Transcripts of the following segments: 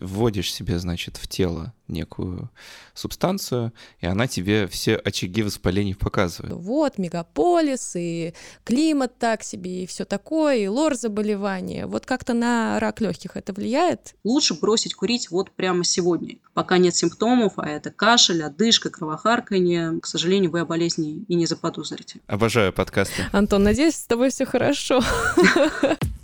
вводишь себе, значит, в тело некую субстанцию, и она тебе все очаги воспалений показывает. Вот, мегаполис, и климат так себе, и все такое, и лор заболевания. Вот как-то на рак легких это влияет? Лучше бросить курить вот прямо сегодня, пока нет симптомов, а это кашель, одышка, кровохарканье. К сожалению, вы о болезни и не заподозрите. Обожаю подкасты. Антон, надеюсь, с тобой все хорошо.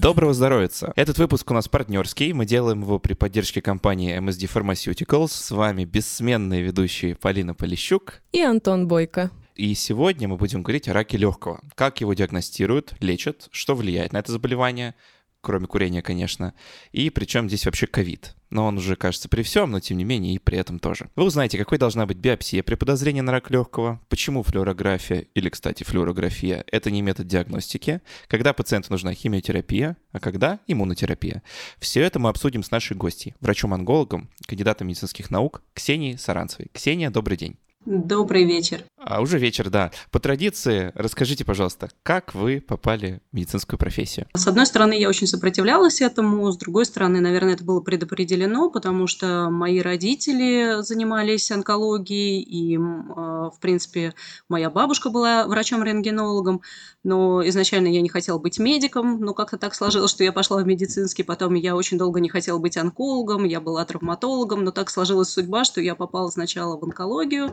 Доброго здоровья! Этот выпуск у нас партнерский. Мы делаем его при поддержке компании MSD Pharmaceuticals. С вами бессменные ведущие Полина Полищук и Антон Бойко. И сегодня мы будем говорить о раке легкого. Как его диагностируют, лечат, что влияет на это заболевание, кроме курения, конечно. И причем здесь вообще ковид. Но он уже, кажется, при всем, но тем не менее и при этом тоже. Вы узнаете, какой должна быть биопсия при подозрении на рак легкого, почему флюорография, или, кстати, флюорография, это не метод диагностики, когда пациенту нужна химиотерапия, а когда иммунотерапия. Все это мы обсудим с нашей гостьей, врачом-онкологом, кандидатом медицинских наук Ксенией Саранцевой. Ксения, добрый день. Добрый вечер. А уже вечер, да. По традиции, расскажите, пожалуйста, как вы попали в медицинскую профессию? С одной стороны, я очень сопротивлялась этому, с другой стороны, наверное, это было предопределено, потому что мои родители занимались онкологией, и, а, в принципе, моя бабушка была врачом-рентгенологом, но изначально я не хотела быть медиком, но как-то так сложилось, что я пошла в медицинский, потом я очень долго не хотела быть онкологом, я была травматологом, но так сложилась судьба, что я попала сначала в онкологию,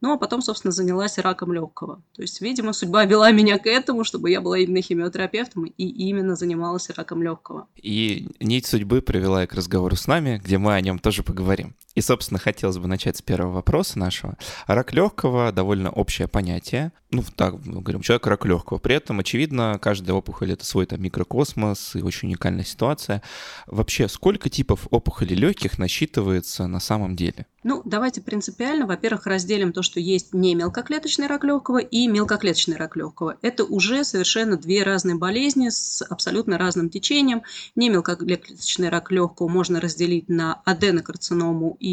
ну, а потом, собственно, занялась раком легкого. То есть, видимо, судьба вела меня к этому, чтобы я была именно химиотерапевтом и именно занималась раком легкого. И нить судьбы привела к разговору с нами, где мы о нем тоже поговорим. И, собственно, хотелось бы начать с первого вопроса нашего. Рак легкого довольно общее понятие. Ну, так мы говорим, человек рак легкого. При этом, очевидно, каждая опухоль это свой там микрокосмос и очень уникальная ситуация. Вообще, сколько типов опухолей легких насчитывается на самом деле? Ну, давайте принципиально, во-первых, разделим то, что есть не мелкоклеточный рак легкого и мелкоклеточный рак легкого. Это уже совершенно две разные болезни с абсолютно разным течением. Не мелкоклеточный рак легкого можно разделить на аденокарциному и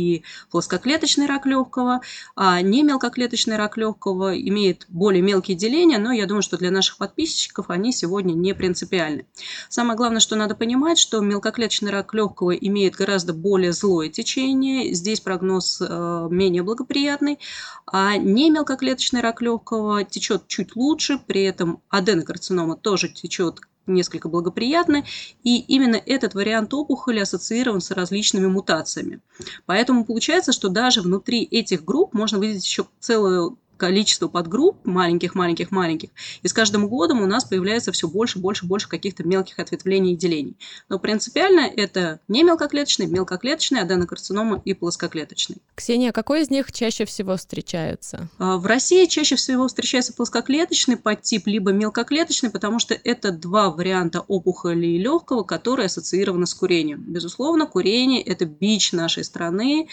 плоскоклеточный рак легкого, а не мелкоклеточный рак легкого имеет более мелкие деления, но я думаю, что для наших подписчиков они сегодня не принципиальны. Самое главное, что надо понимать, что мелкоклеточный рак легкого имеет гораздо более злое течение. Здесь прогноз э, менее благоприятный, а не мелкоклеточный рак легкого течет чуть лучше, при этом аденокарцинома тоже течет несколько благоприятно, и именно этот вариант опухоли ассоциирован с различными мутациями. Поэтому получается, что даже внутри этих групп можно выделить еще целую количество подгрупп маленьких-маленьких-маленьких, и с каждым годом у нас появляется все больше, больше, больше каких-то мелких ответвлений и делений. Но принципиально это не мелкоклеточный, мелкоклеточный, аденокарцинома и плоскоклеточный. Ксения, какой из них чаще всего встречаются? А, в России чаще всего встречается плоскоклеточный подтип, либо мелкоклеточный, потому что это два варианта опухоли легкого, которые ассоциированы с курением. Безусловно, курение – это бич нашей страны,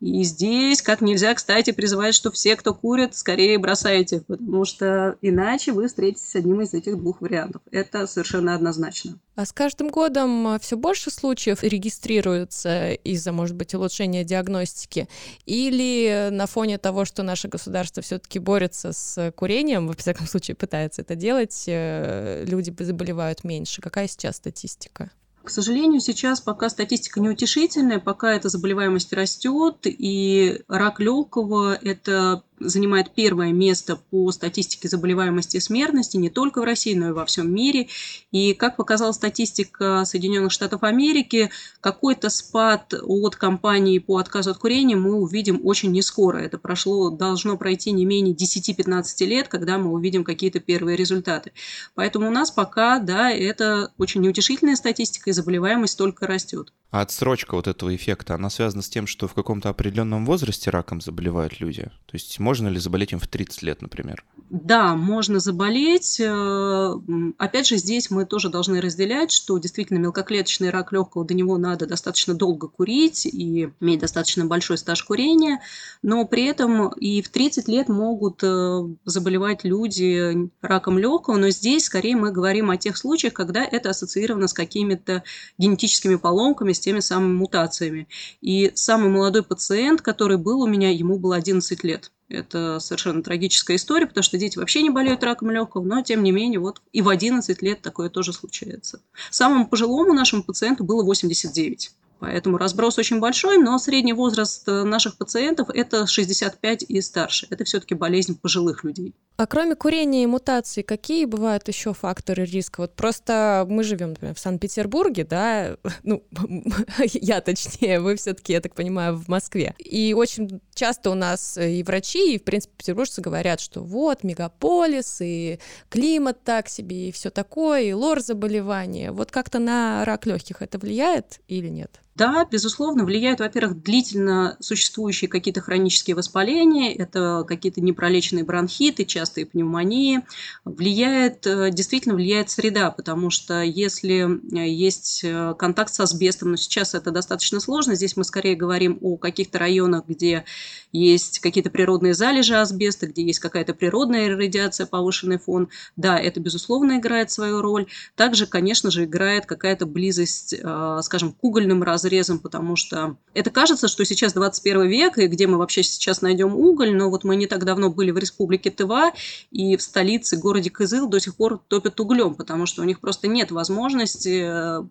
и здесь, как нельзя, кстати, призывать, что все, кто курит, скорее бросайте, потому что иначе вы встретитесь с одним из этих двух вариантов. Это совершенно однозначно. А с каждым годом все больше случаев регистрируется из-за, может быть, улучшения диагностики? Или на фоне того, что наше государство все-таки борется с курением, во всяком случае пытается это делать, э, люди заболевают меньше? Какая сейчас статистика? К сожалению, сейчас пока статистика неутешительная, пока эта заболеваемость растет, и рак легкого – это занимает первое место по статистике заболеваемости и смертности не только в России, но и во всем мире. И, как показала статистика Соединенных Штатов Америки, какой-то спад от компании по отказу от курения мы увидим очень не скоро. Это прошло, должно пройти не менее 10-15 лет, когда мы увидим какие-то первые результаты. Поэтому у нас пока, да, это очень неутешительная статистика, и заболеваемость только растет. А отсрочка вот этого эффекта, она связана с тем, что в каком-то определенном возрасте раком заболевают люди? То есть можно ли заболеть им в 30 лет, например? Да, можно заболеть. Э, опять же, здесь мы тоже должны разделять, что действительно мелкоклеточный рак легкого, до него надо достаточно долго курить и иметь достаточно большой стаж курения, но при этом и в 30 лет могут э, заболевать люди раком легкого, но здесь скорее мы говорим о тех случаях, когда это ассоциировано с какими-то генетическими поломками, с теми самыми мутациями. И самый молодой пациент, который был у меня, ему было 11 лет. Это совершенно трагическая история, потому что дети вообще не болеют раком легкого, но тем не менее вот и в 11 лет такое тоже случается. Самому пожилому нашему пациенту было 89. Поэтому разброс очень большой, но средний возраст э, наших пациентов – это 65 и старше. Это все-таки болезнь пожилых людей. А кроме курения и мутаций, какие бывают еще факторы риска? Вот просто мы живем, например, в Санкт-Петербурге, да, ну, я точнее, вы все-таки, я так понимаю, в Москве. И очень часто у нас и врачи, и, в принципе, петербуржцы говорят, что вот, мегаполис, и климат так себе, и все такое, и лор заболевания. Вот как-то на рак легких это влияет или нет? Да, безусловно, влияют, во-первых, длительно существующие какие-то хронические воспаления, это какие-то непролеченные бронхиты, частые пневмонии. Влияет, э, действительно влияет среда, потому что если э, есть э, контакт с асбестом, но сейчас это достаточно сложно, здесь мы скорее говорим о каких-то районах, где есть какие-то природные залежи асбеста, где есть какая-то природная радиация, повышенный фон. Да, это, безусловно, играет свою роль. Также, конечно же, играет какая-то близость, скажем, к угольным разрядам, разрезом, потому что это кажется, что сейчас 21 век, и где мы вообще сейчас найдем уголь, но вот мы не так давно были в республике Тыва, и в столице, городе Кызыл до сих пор топят углем, потому что у них просто нет возможности э,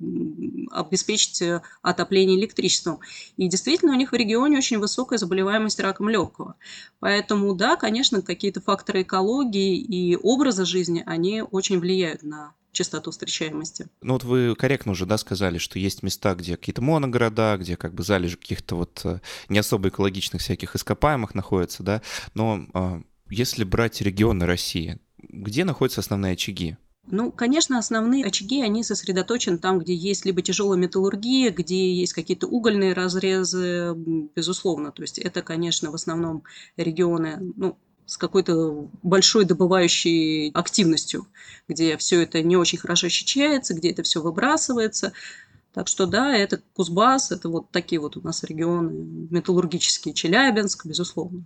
обеспечить э, отопление электричеством. И действительно, у них в регионе очень высокая заболеваемость раком легкого. Поэтому, да, конечно, какие-то факторы экологии и образа жизни, они очень влияют на частоту встречаемости. Ну вот вы корректно уже, да, сказали, что есть места, где какие-то моногорода, где как бы залежи каких-то вот э, не особо экологичных всяких ископаемых находятся, да, но а, если брать регионы России, где находятся основные очаги? Ну, конечно, основные очаги, они сосредоточены там, где есть либо тяжелая металлургия, где есть какие-то угольные разрезы, безусловно. То есть это, конечно, в основном регионы, ну, с какой-то большой добывающей активностью, где все это не очень хорошо ощущается, где это все выбрасывается. Так что да, это Кузбасс, это вот такие вот у нас регионы, металлургические, Челябинск, безусловно.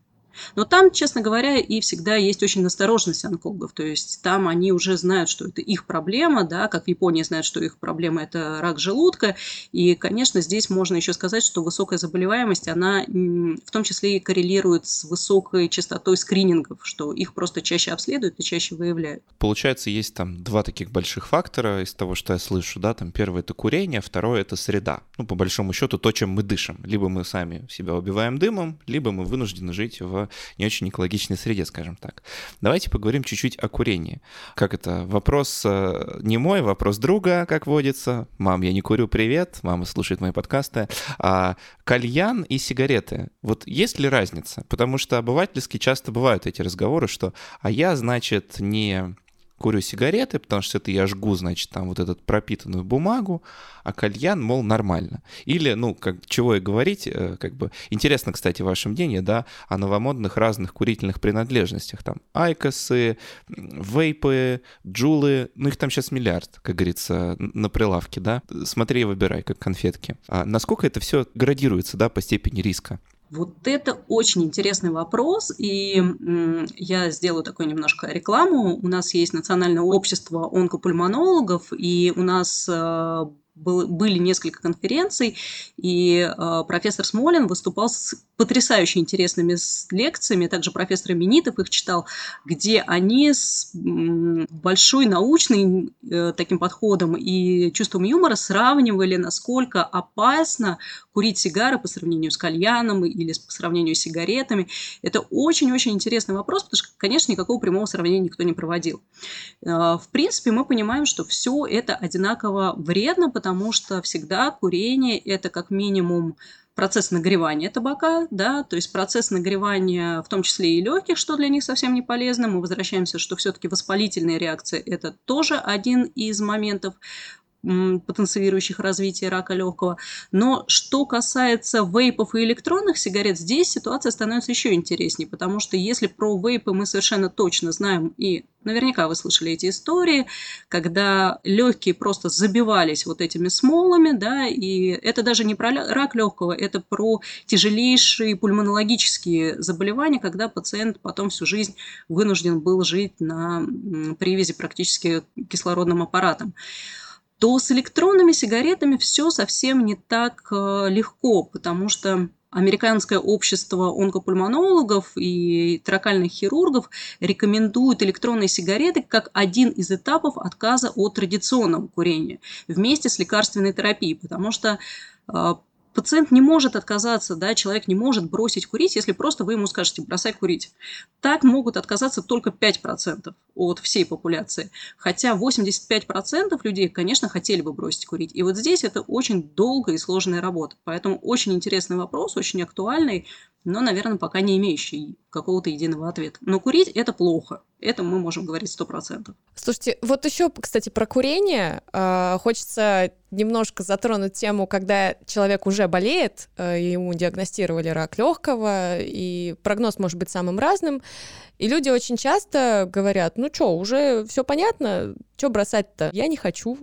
Но там, честно говоря, и всегда есть очень осторожность онкологов. То есть там они уже знают, что это их проблема, да, как в Японии знают, что их проблема – это рак желудка. И, конечно, здесь можно еще сказать, что высокая заболеваемость, она в том числе и коррелирует с высокой частотой скринингов, что их просто чаще обследуют и чаще выявляют. Получается, есть там два таких больших фактора из того, что я слышу, да, там первое – это курение, второе – это среда. Ну, по большому счету, то, чем мы дышим. Либо мы сами себя убиваем дымом, либо мы вынуждены жить в не очень экологичной среде, скажем так. Давайте поговорим чуть-чуть о курении. Как это? Вопрос э, не мой, вопрос друга, как водится. Мам, я не курю, привет. Мама слушает мои подкасты. А, кальян и сигареты. Вот есть ли разница? Потому что обывательски часто бывают эти разговоры, что «а я, значит, не курю сигареты, потому что это я жгу, значит, там вот эту пропитанную бумагу, а кальян, мол, нормально. Или, ну, как, чего и говорить, э, как бы, интересно, кстати, ваше мнение, да, о новомодных разных курительных принадлежностях, там, айкосы, вейпы, джулы, ну, их там сейчас миллиард, как говорится, на прилавке, да, смотри и выбирай, как конфетки. А насколько это все градируется, да, по степени риска? Вот это очень интересный вопрос, и я сделаю такую немножко рекламу. У нас есть Национальное общество онкопульмонологов, и у нас э, был, были несколько конференций, и э, профессор Смолин выступал с потрясающе интересными лекциями, также профессор Минитов их читал, где они с большой научным э, таким подходом и чувством юмора сравнивали, насколько опасно курить сигары по сравнению с кальяном или по сравнению с сигаретами. Это очень-очень интересный вопрос, потому что, конечно, никакого прямого сравнения никто не проводил. Э, в принципе, мы понимаем, что все это одинаково вредно, потому что всегда курение – это как минимум процесс нагревания табака, да, то есть процесс нагревания в том числе и легких, что для них совсем не полезно. Мы возвращаемся, что все-таки воспалительные реакции – это тоже один из моментов потенцирующих развитие рака легкого. Но что касается вейпов и электронных сигарет, здесь ситуация становится еще интереснее, потому что если про вейпы мы совершенно точно знаем, и наверняка вы слышали эти истории, когда легкие просто забивались вот этими смолами, да, и это даже не про рак легкого, это про тяжелейшие пульмонологические заболевания, когда пациент потом всю жизнь вынужден был жить на привязи практически кислородным аппаратом. То с электронными сигаретами все совсем не так э, легко, потому что Американское общество онкопульмонологов и тракальных хирургов рекомендует электронные сигареты как один из этапов отказа от традиционного курения вместе с лекарственной терапией, потому что э, пациент не может отказаться, да, человек не может бросить курить, если просто вы ему скажете «бросай курить». Так могут отказаться только 5% от всей популяции. Хотя 85% людей, конечно, хотели бы бросить курить. И вот здесь это очень долгая и сложная работа. Поэтому очень интересный вопрос, очень актуальный, но, наверное, пока не имеющий какого-то единого ответа. Но курить – это плохо. Это мы можем говорить сто процентов. Слушайте, вот еще, кстати, про курение. Э, хочется немножко затронуть тему, когда человек уже болеет, э, ему диагностировали рак легкого, и прогноз может быть самым разным. И люди очень часто говорят, ну что, уже все понятно, что бросать-то? Я не хочу,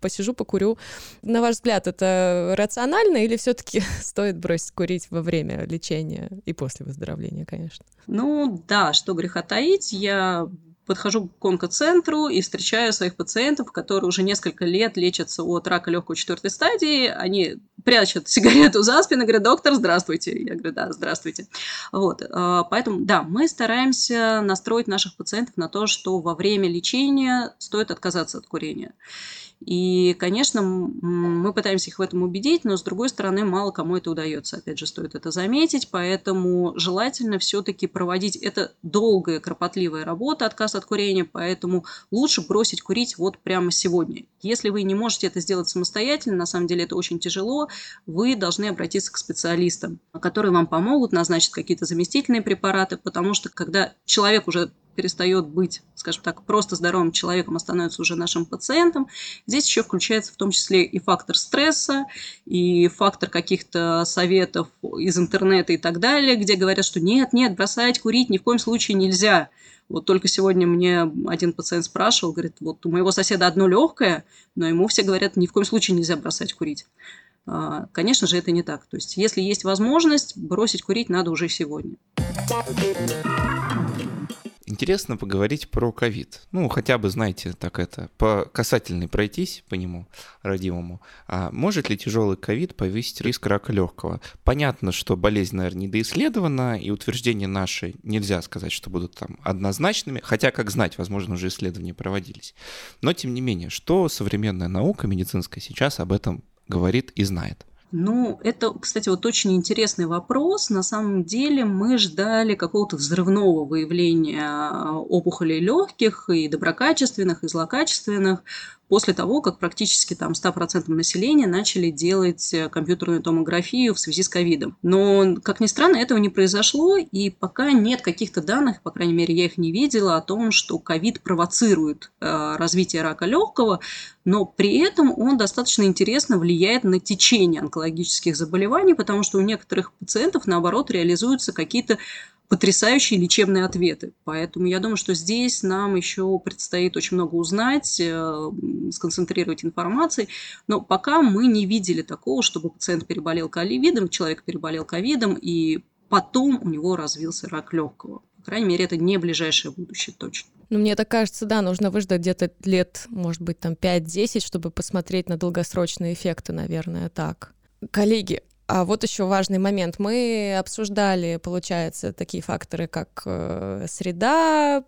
посижу, покурю. На ваш взгляд, это рационально или все-таки стоит бросить курить во время лечения и после выздоровления, конечно? Ну да, что греха таить, я подхожу к онкоцентру и встречаю своих пациентов, которые уже несколько лет лечатся от рака легкой четвертой стадии. Они прячут сигарету за спину говорят, доктор, здравствуйте. Я говорю, да, здравствуйте. Вот, а, поэтому, да, мы стараемся настроить наших пациентов на то, что во время лечения стоит отказаться от курения. И, конечно, мы пытаемся их в этом убедить, но, с другой стороны, мало кому это удается. Опять же, стоит это заметить, поэтому желательно все-таки проводить это долгая, кропотливая работа, отказ от курения, поэтому лучше бросить курить вот прямо сегодня. Если вы не можете это сделать самостоятельно, на самом деле это очень тяжело, вы должны обратиться к специалистам, которые вам помогут, назначить какие-то заместительные препараты, потому что когда человек уже перестает быть, скажем так, просто здоровым человеком, а становится уже нашим пациентом. Здесь еще включается в том числе и фактор стресса, и фактор каких-то советов из интернета и так далее, где говорят, что нет, нет, бросать курить ни в коем случае нельзя. Вот только сегодня мне один пациент спрашивал, говорит, вот у моего соседа одно легкое, но ему все говорят, ни в коем случае нельзя бросать курить. А, конечно же, это не так. То есть, если есть возможность, бросить курить надо уже сегодня. Интересно поговорить про ковид. Ну, хотя бы, знаете, так это, по касательной пройтись по нему, родимому. А может ли тяжелый ковид повысить риск рака легкого? Понятно, что болезнь, наверное, недоисследована, и утверждения наши нельзя сказать, что будут там однозначными, хотя, как знать, возможно, уже исследования проводились. Но, тем не менее, что современная наука медицинская сейчас об этом говорит и знает? Ну, это, кстати, вот очень интересный вопрос. На самом деле мы ждали какого-то взрывного выявления а, опухолей легких и доброкачественных, и злокачественных после того, как практически там 100% населения начали делать э, компьютерную томографию в связи с ковидом. Но, как ни странно, этого не произошло, и пока нет каких-то данных, по крайней мере, я их не видела, о том, что ковид провоцирует э, развитие рака легкого, но при этом он достаточно интересно влияет на течение онкологических заболеваний, потому что у некоторых пациентов, наоборот, реализуются какие-то потрясающие лечебные ответы. Поэтому я думаю, что здесь нам еще предстоит очень много узнать, э, сконцентрировать информацию. Но пока мы не видели такого, чтобы пациент переболел ковидом, человек переболел ковидом, и потом у него развился рак легкого. По крайней мере, это не ближайшее будущее точно. Ну, мне так кажется, да, нужно выждать где-то лет, может быть, там 5-10, чтобы посмотреть на долгосрочные эффекты, наверное, так. Коллеги, а вот еще важный момент. Мы обсуждали, получается, такие факторы, как э, среда,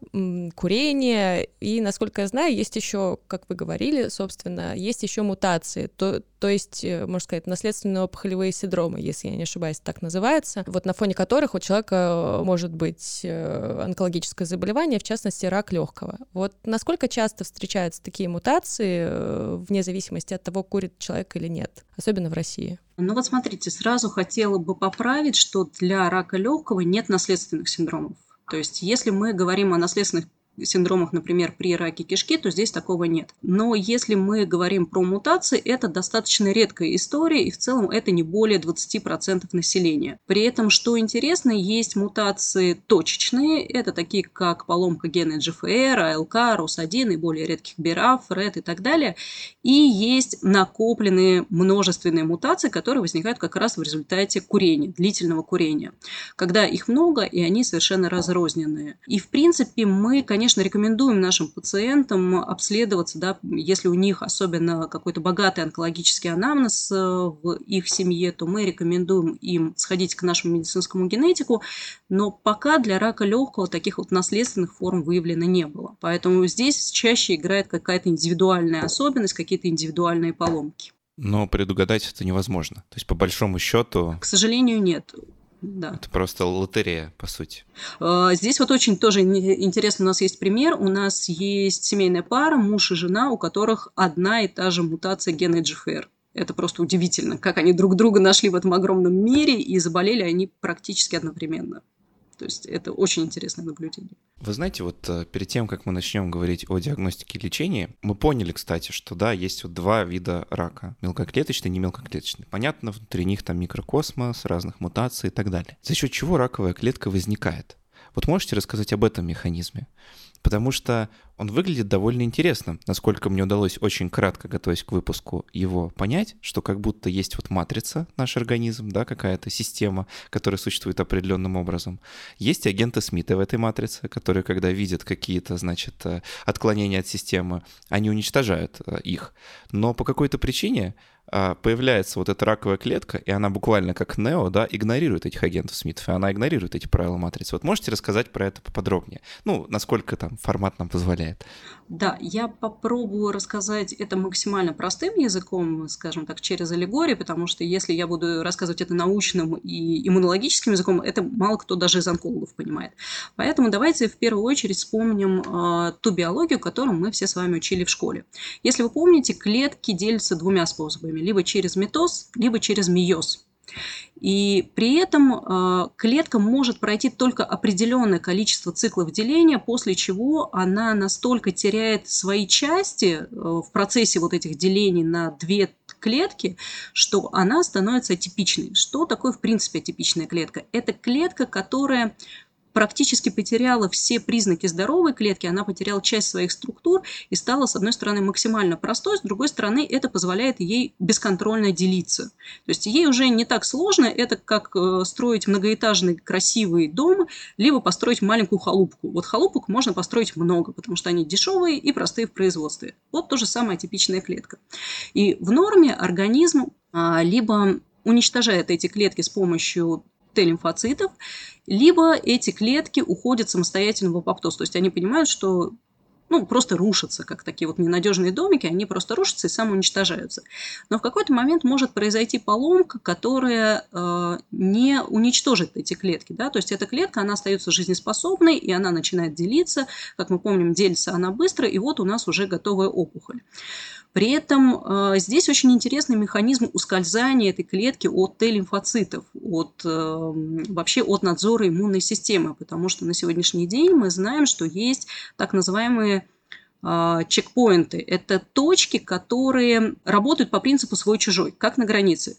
курение, и, насколько я знаю, есть еще, как вы говорили, собственно, есть еще мутации, то, то есть, э, можно сказать, наследственные опухолевые синдромы, если я не ошибаюсь, так называется, вот на фоне которых у человека может быть э, онкологическое заболевание, в частности, рак легкого. Вот насколько часто встречаются такие мутации, вне зависимости от того, курит человек или нет, особенно в России? Ну вот смотрите, сразу хотела бы поправить, что для рака легкого нет наследственных синдромов. То есть если мы говорим о наследственных синдромах, например, при раке кишки, то здесь такого нет. Но если мы говорим про мутации, это достаточно редкая история, и в целом это не более 20% населения. При этом, что интересно, есть мутации точечные, это такие как поломка гена GFR, АЛК, ROS1 и более редких BRAF, RED и так далее. И есть накопленные множественные мутации, которые возникают как раз в результате курения, длительного курения, когда их много, и они совершенно разрозненные. И, в принципе, мы, конечно, конечно, рекомендуем нашим пациентам обследоваться, да, если у них особенно какой-то богатый онкологический анамнез э, в их семье, то мы рекомендуем им сходить к нашему медицинскому генетику, но пока для рака легкого таких вот наследственных форм выявлено не было. Поэтому здесь чаще играет какая-то индивидуальная особенность, какие-то индивидуальные поломки. Но предугадать это невозможно. То есть, по большому счету... К сожалению, нет. Да. Это просто лотерея, по сути. А, здесь вот очень тоже интересно, у нас есть пример. У нас есть семейная пара, муж и жена, у которых одна и та же мутация гена GFR. Это просто удивительно, как они друг друга нашли в этом огромном мире, и заболели они практически одновременно. То есть это очень интересное наблюдение. Вы знаете, вот э, перед тем, как мы начнем говорить о диагностике и лечении, мы поняли, кстати, что да, есть вот два вида рака. Мелкоклеточный и немелкоклеточный. Понятно, внутри них там микрокосмос, разных мутаций и так далее. За счет чего раковая клетка возникает? Вот можете рассказать об этом механизме? Потому что он выглядит довольно интересно, насколько мне удалось очень кратко, готовясь к выпуску, его понять, что как будто есть вот матрица, наш организм, да, какая-то система, которая существует определенным образом. Есть агенты Смита в этой матрице, которые, когда видят какие-то, значит, э, отклонения от системы, они уничтожают э, их. Но по какой-то причине появляется вот эта раковая клетка, и она буквально как Нео, да, игнорирует этих агентов Смитов, и она игнорирует эти правила матрицы. Вот можете рассказать про это поподробнее? Ну, насколько там формат нам позволяет. Да, я попробую рассказать это максимально простым языком, скажем так, через аллегорию, потому что если я буду рассказывать это научным и иммунологическим языком, это мало кто даже из онкологов понимает. Поэтому давайте в первую очередь вспомним э, ту биологию, которую мы все с вами учили в школе. Если вы помните, клетки делятся двумя способами либо через метоз, либо через миоз. И при этом э, клетка может пройти только определенное количество циклов деления, после чего она настолько теряет свои части э, в процессе вот этих делений на две клетки, что она становится атипичной. Что такое, в принципе, атипичная клетка? Это клетка, которая практически потеряла все признаки здоровой клетки, она потеряла часть своих структур и стала, с одной стороны, максимально простой, с другой стороны, это позволяет ей бесконтрольно делиться. То есть ей уже не так сложно, это как э, строить многоэтажный красивый дом, либо построить маленькую халупку. Вот халупок можно построить много, потому что они дешевые и простые в производстве. Вот то же самое типичная клетка. И в норме организм а, либо уничтожает эти клетки с помощью Т-лимфоцитов, либо эти клетки уходят самостоятельно в апоптоз. То есть они понимают, что ну, просто рушатся, как такие вот ненадежные домики, они просто рушатся и самоуничтожаются. Но в какой-то момент может произойти поломка, которая э, не уничтожит эти клетки. Да? То есть эта клетка, она остается жизнеспособной, и она начинает делиться. Как мы помним, делится она быстро, и вот у нас уже готовая опухоль. При этом э, здесь очень интересный механизм ускользания этой клетки от Т-лимфоцитов, от, э, вообще от надзора иммунной системы, потому что на сегодняшний день мы знаем, что есть так называемые э, чекпоинты. Это точки, которые работают по принципу свой-чужой, как на границе.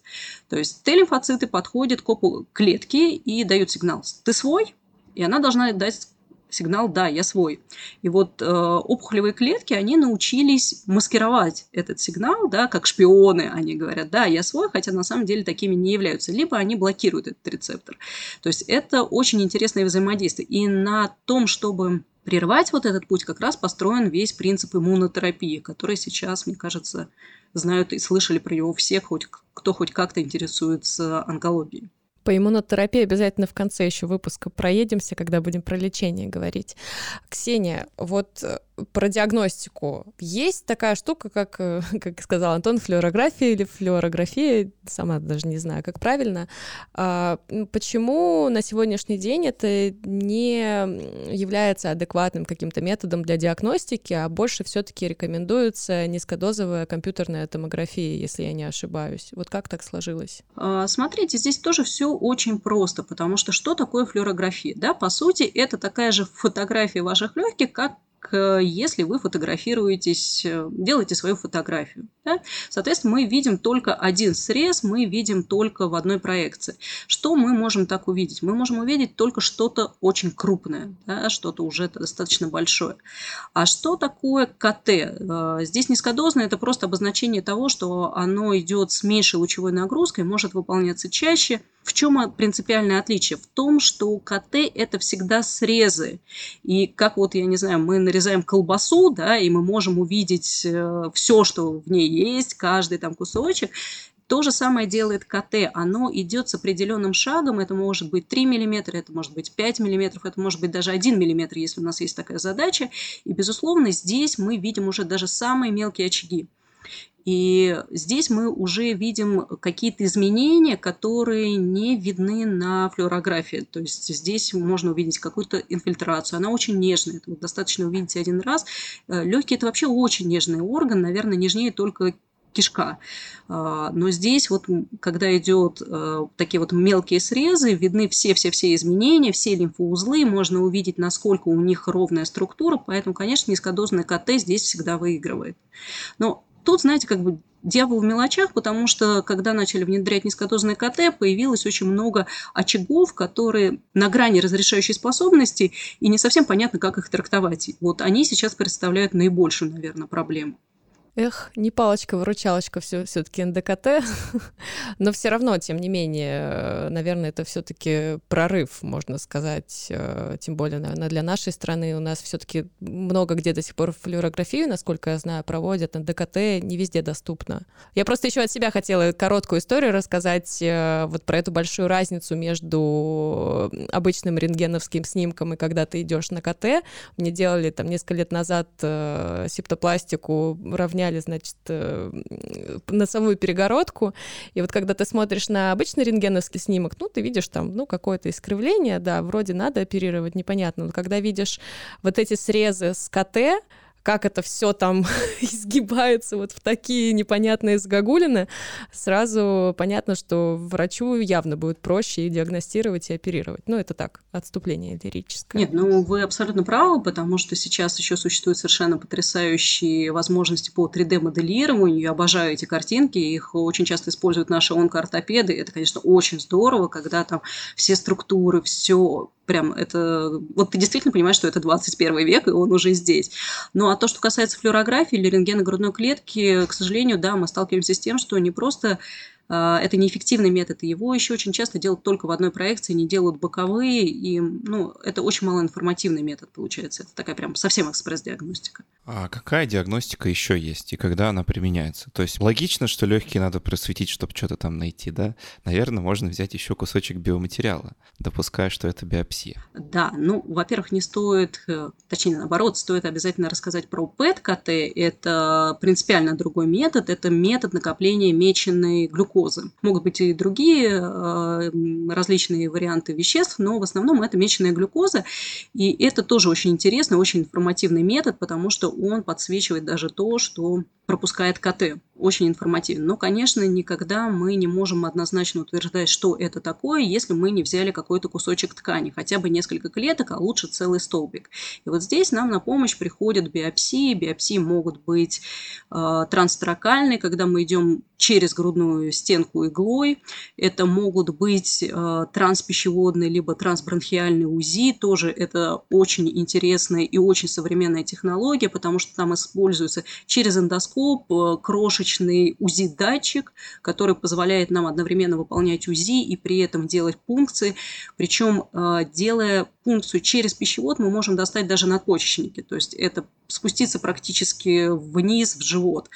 То есть Т-лимфоциты подходят к клетке и дают сигнал «ты свой?», и она должна дать сигнал «да, я свой». И вот э, опухолевые клетки, они научились маскировать этот сигнал, да, как шпионы. Они говорят «да, я свой», хотя на самом деле такими не являются. Либо они блокируют этот рецептор. То есть это очень интересное взаимодействие. И на том, чтобы прервать вот этот путь, как раз построен весь принцип иммунотерапии, который сейчас, мне кажется, знают и слышали про него все, хоть, кто хоть как-то интересуется онкологией. По иммунотерапии обязательно в конце еще выпуска проедемся, когда будем про лечение говорить. Ксения, вот э, про диагностику. Есть такая штука, как, э, как сказал Антон, флюорография или флюорография, сама даже не знаю, как правильно. А, почему на сегодняшний день это не является адекватным каким-то методом для диагностики, а больше все-таки рекомендуется низкодозовая компьютерная томография, если я не ошибаюсь? Вот как так сложилось? А, смотрите, здесь тоже все очень просто, потому что что такое флюорография? Да, по сути, это такая же фотография ваших легких, как если вы фотографируетесь, э, делаете свою фотографию. Да? Соответственно, мы видим только один срез, мы видим только в одной проекции. Что мы можем так увидеть? Мы можем увидеть только что-то очень крупное, да? что-то уже достаточно большое. А что такое КТ? Э, здесь низкодозное – это просто обозначение того, что оно идет с меньшей лучевой нагрузкой, может выполняться чаще – В чем принципиальное отличие? В том, что КТ – это всегда срезы. И как вот, я не знаю, мы нарезаем колбасу, да, и мы можем увидеть э, все, что в ней есть, каждый там кусочек. То же самое делает КТ. Оно идет с определенным шагом. Это может быть 3 мм, это может быть 5 мм, это может быть даже 1 мм, если у нас есть такая задача. И, безусловно, здесь мы видим уже даже самые мелкие очаги. И здесь мы уже видим какие-то изменения, которые не видны на флюорографии. То есть здесь можно увидеть какую-то инфильтрацию. Она очень нежная. Это достаточно увидеть один раз. Э, Легкий – это вообще очень нежный орган, наверное, нежнее только кишка. А, но здесь вот, когда идет э, такие вот мелкие срезы, видны все-все-все изменения, все лимфоузлы, можно увидеть, насколько у них ровная структура, поэтому, конечно, низкодозный КТ здесь всегда выигрывает. Но тут, знаете, как бы дьявол в мелочах, потому что когда начали внедрять низкодозный КТ, появилось очень много очагов, которые на грани разрешающей способности, и не совсем понятно, как их трактовать. Вот они сейчас представляют наибольшую, наверное, проблему. Эх, не палочка-выручалочка все, все-таки НДКТ, но все равно, тем не менее, наверное, это все-таки прорыв, можно сказать, э, тем более, наверное, для нашей страны. У нас все-таки много где до сих пор флюорографию, насколько я знаю, проводят, НДКТ не везде доступно. Я просто еще от себя хотела короткую историю рассказать э, вот про эту большую разницу между обычным рентгеновским снимком и когда ты идешь на КТ. Мне делали там несколько лет назад э, септопластику равняли сняли, значит, э, носовую перегородку, и вот когда ты смотришь на обычный рентгеновский снимок, ну, ты видишь там, ну, какое-то искривление, да, вроде надо оперировать, непонятно, но когда видишь вот эти срезы с КТ, как это все там изгибается вот в такие непонятные сгогулины, сразу понятно, что врачу явно будет проще и диагностировать, и оперировать. Ну, это так, отступление лирическое. Нет, ну вы абсолютно правы, потому что сейчас еще существуют совершенно потрясающие возможности по 3D-моделированию. Я обожаю эти картинки, их очень часто используют наши онкоортопеды. Это, конечно, очень здорово, когда там все структуры, все прям это... Вот ты действительно понимаешь, что это 21 век, и он уже здесь. Ну, а то, что касается флюорографии или рентгена грудной клетки, к сожалению, да, мы сталкиваемся с тем, что не просто а, это неэффективный метод, и его еще очень часто делают только в одной проекции, не делают боковые, и ну, это очень малоинформативный метод получается. Это такая прям совсем экспресс-диагностика. А какая диагностика еще есть, и когда она применяется? То есть логично, что легкие надо просветить, чтобы что-то там найти, да? Наверное, можно взять еще кусочек биоматериала, допуская, что это биопсия. Да, ну, во-первых, не стоит, э, точнее, наоборот, стоит обязательно рассказать про ПЭТ-КТ. Это принципиально другой метод, это метод накопления меченной глюкозы. Могут быть и другие э, различные варианты веществ, но в основном это меченая глюкоза. И это тоже очень интересный, очень информативный метод, потому что он подсвечивает даже то, что пропускает КТ. Очень информативно. Но, конечно, никогда мы не можем однозначно утверждать, что это такое, если мы не взяли какой-то кусочек ткани, хотя бы несколько клеток, а лучше целый столбик. И вот здесь нам на помощь приходят биопсии. Биопсии могут быть э, трансторакальные, когда мы идем через грудную стенку иглой. Это могут быть э, транспищеводные либо трансбронхиальные УЗИ. Тоже это очень интересная и очень современная технология, потому что там используется через эндоскоп микроскоп, э, крошечный УЗИ-датчик, который позволяет нам одновременно выполнять УЗИ и при этом делать пункции. Причем, э, делая пункцию через пищевод, мы можем достать даже надпочечники. То есть это спуститься практически вниз, в живот.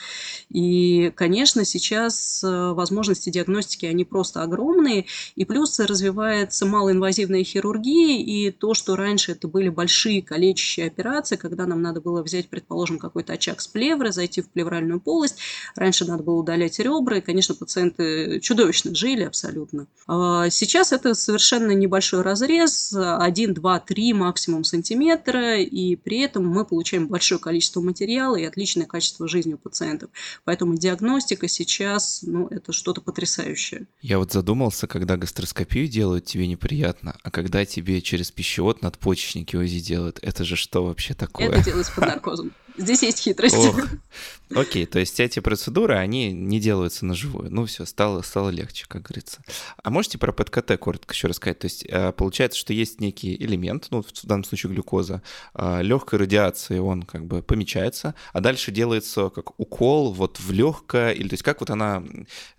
И, конечно, сейчас э, возможности диагностики, они просто огромные. И плюс развивается малоинвазивная хирургия, и то, что раньше это были большие калечащие операции, когда нам надо было взять, предположим, какой-то очаг с плевры, зайти в плевральную полость. Раньше надо было удалять ребра, и, конечно, пациенты чудовищно жили абсолютно. А сейчас это совершенно небольшой разрез, 1, 2, 3 максимум сантиметра, и при этом мы получаем большое количество материала и отличное качество жизни у пациентов. Поэтому диагностика сейчас, ну, это что-то потрясающее. Я вот задумался, когда гастроскопию делают, тебе неприятно, а когда тебе через пищевод надпочечники УЗИ делают, это же что вообще такое? Это делается под наркозом. Здесь есть хитрость. Ох. Окей, то есть эти процедуры, они не делаются на живую. Ну все, стало, стало легче, как говорится. А можете про ПТКТ коротко еще рассказать? То есть э, получается, что есть некий элемент, ну в данном случае глюкоза, э, легкой радиации он как бы помечается, а дальше делается как укол вот в легкое, или то есть как вот она...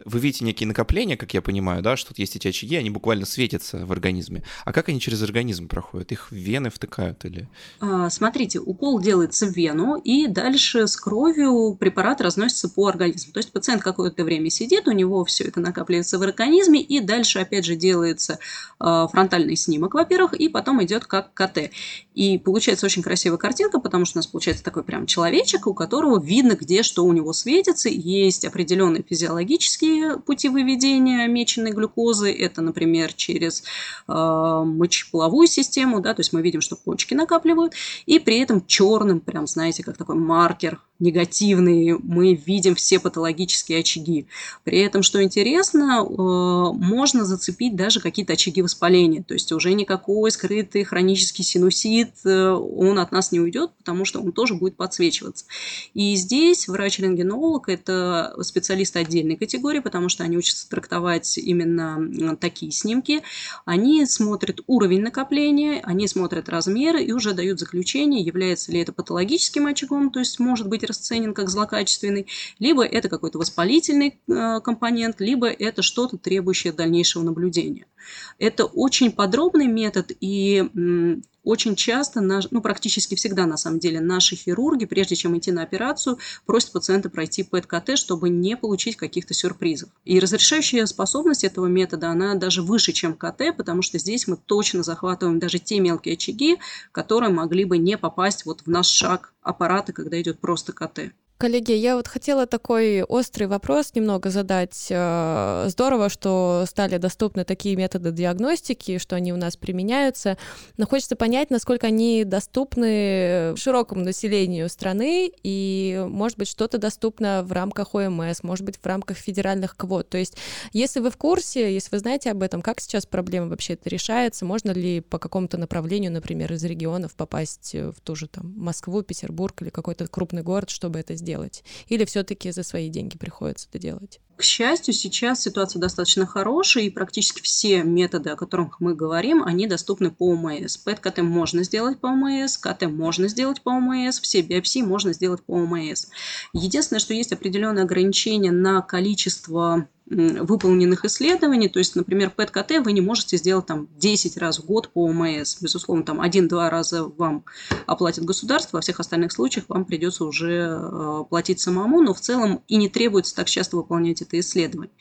Вы видите некие накопления, как я понимаю, да, что тут есть эти очаги, они буквально светятся в организме. А как они через организм проходят? Их в вены втыкают или... А, смотрите, укол делается в вену, и дальше с кровью препарат разносится по организму. То есть пациент какое-то время сидит, у него все это накапливается в организме, и дальше опять же делается э, фронтальный снимок, во-первых, и потом идет как КТ. И получается очень красивая картинка, потому что у нас получается такой прям человечек, у которого видно, где что у него светится. Есть определенные физиологические пути выведения меченной глюкозы. Это, например, через э, мочеполовую систему, да, то есть мы видим, что почки накапливают, и при этом черным, прям, знаете, как такой маркер негативные, мы видим все патологические очаги. При этом, что интересно, э, можно зацепить даже какие-то очаги воспаления. То есть уже никакой скрытый хронический синусит, э, он от нас не уйдет, потому что он тоже будет подсвечиваться. И здесь врач-рентгенолог – это специалисты отдельной категории, потому что они учатся трактовать именно такие снимки. Они смотрят уровень накопления, они смотрят размеры и уже дают заключение, является ли это патологическим очагом, то есть может быть расценен как злокачественный, либо это какой-то воспалительный э, компонент, либо это что-то требующее дальнейшего наблюдения. Это очень подробный метод, и очень часто, ну практически всегда на самом деле, наши хирурги, прежде чем идти на операцию, просят пациента пройти ПЭТ-КТ, чтобы не получить каких-то сюрпризов. И разрешающая способность этого метода, она даже выше, чем КТ, потому что здесь мы точно захватываем даже те мелкие очаги, которые могли бы не попасть вот в наш шаг аппарата, когда идет просто КТ. Коллеги, я вот хотела такой острый вопрос немного задать. Э, здорово, что стали доступны такие методы диагностики, что они у нас применяются, но хочется понять, насколько они доступны широкому населению страны, и, может быть, что-то доступно в рамках ОМС, может быть, в рамках федеральных квот. То есть, если вы в курсе, если вы знаете об этом, как сейчас проблема вообще это решается, можно ли по какому-то направлению, например, из регионов попасть в ту же там Москву, Петербург или какой-то крупный город, чтобы это сделать? Сделать? Или все-таки за свои деньги приходится это делать? К счастью, сейчас ситуация достаточно хорошая, и практически все методы, о которых мы говорим, они доступны по ОМС. ПЭТ-КТ можно сделать по ОМС, КТ можно сделать по ОМС, все биопсии можно сделать по ОМС. Единственное, что есть определенное ограничение на количество выполненных исследований. То есть, например, ПЭТ-КТ вы не можете сделать там 10 раз в год по ОМС. Безусловно, там 1-2 раза вам оплатит государство, во всех остальных случаях вам придется уже э, платить самому, но в целом и не требуется так часто выполнять это исследование.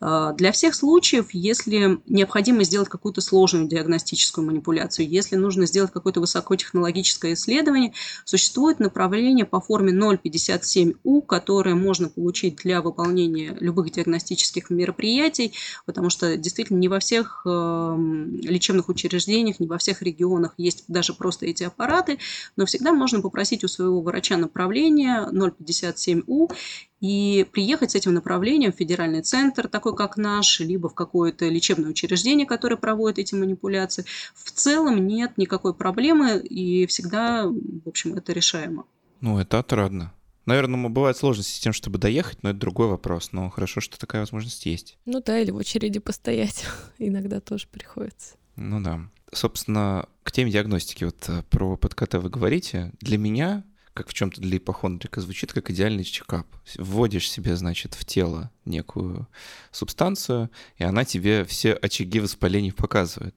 Э, для всех случаев, если необходимо сделать какую-то сложную диагностическую манипуляцию, если нужно сделать какое-то высокотехнологическое исследование, существует направление по форме 057У, которое можно получить для выполнения любых диагностических профилактических мероприятий, потому что действительно не во всех эм, лечебных учреждениях, не во всех регионах есть даже просто эти аппараты, но всегда можно попросить у своего врача направление 057У и приехать с этим направлением в федеральный центр, такой как наш, либо в какое-то лечебное учреждение, которое проводит эти манипуляции. В целом нет никакой проблемы, и всегда, в общем, это решаемо. Ну, это отрадно. Наверное, бывают сложности с тем, чтобы доехать, но это другой вопрос. Но хорошо, что такая возможность есть. Ну да, или в очереди постоять. Иногда тоже приходится. Ну да. Собственно, к теме диагностики. Вот э, про ПТКТ вы говорите. Для меня, как в чем-то для ипохондрика, звучит как идеальный чекап. Вводишь себе, значит, в тело некую субстанцию, и она тебе все очаги воспалений показывает.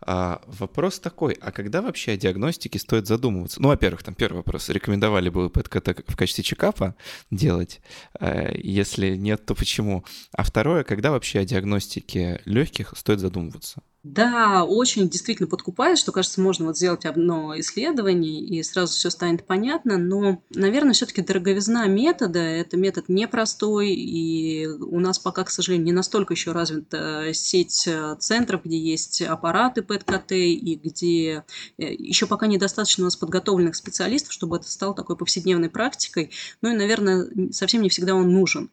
А, вопрос такой, а когда вообще о диагностике стоит задумываться? Ну, во-первых, там первый вопрос, рекомендовали бы ПЭТ-КТ в качестве чекапа делать? А, если нет, то почему? А второе, когда вообще о диагностике легких стоит задумываться? Да, очень действительно подкупает, что, кажется, можно вот сделать одно исследование, и сразу все станет понятно, но, наверное, все-таки дороговизна метода, это метод непростой, и у нас пока, к сожалению, не настолько еще развита сеть э, центров, где есть аппараты ПЭТ-КТ, и где э, еще пока недостаточно у нас подготовленных специалистов, чтобы это стало такой повседневной практикой, ну и, наверное, совсем не всегда он нужен.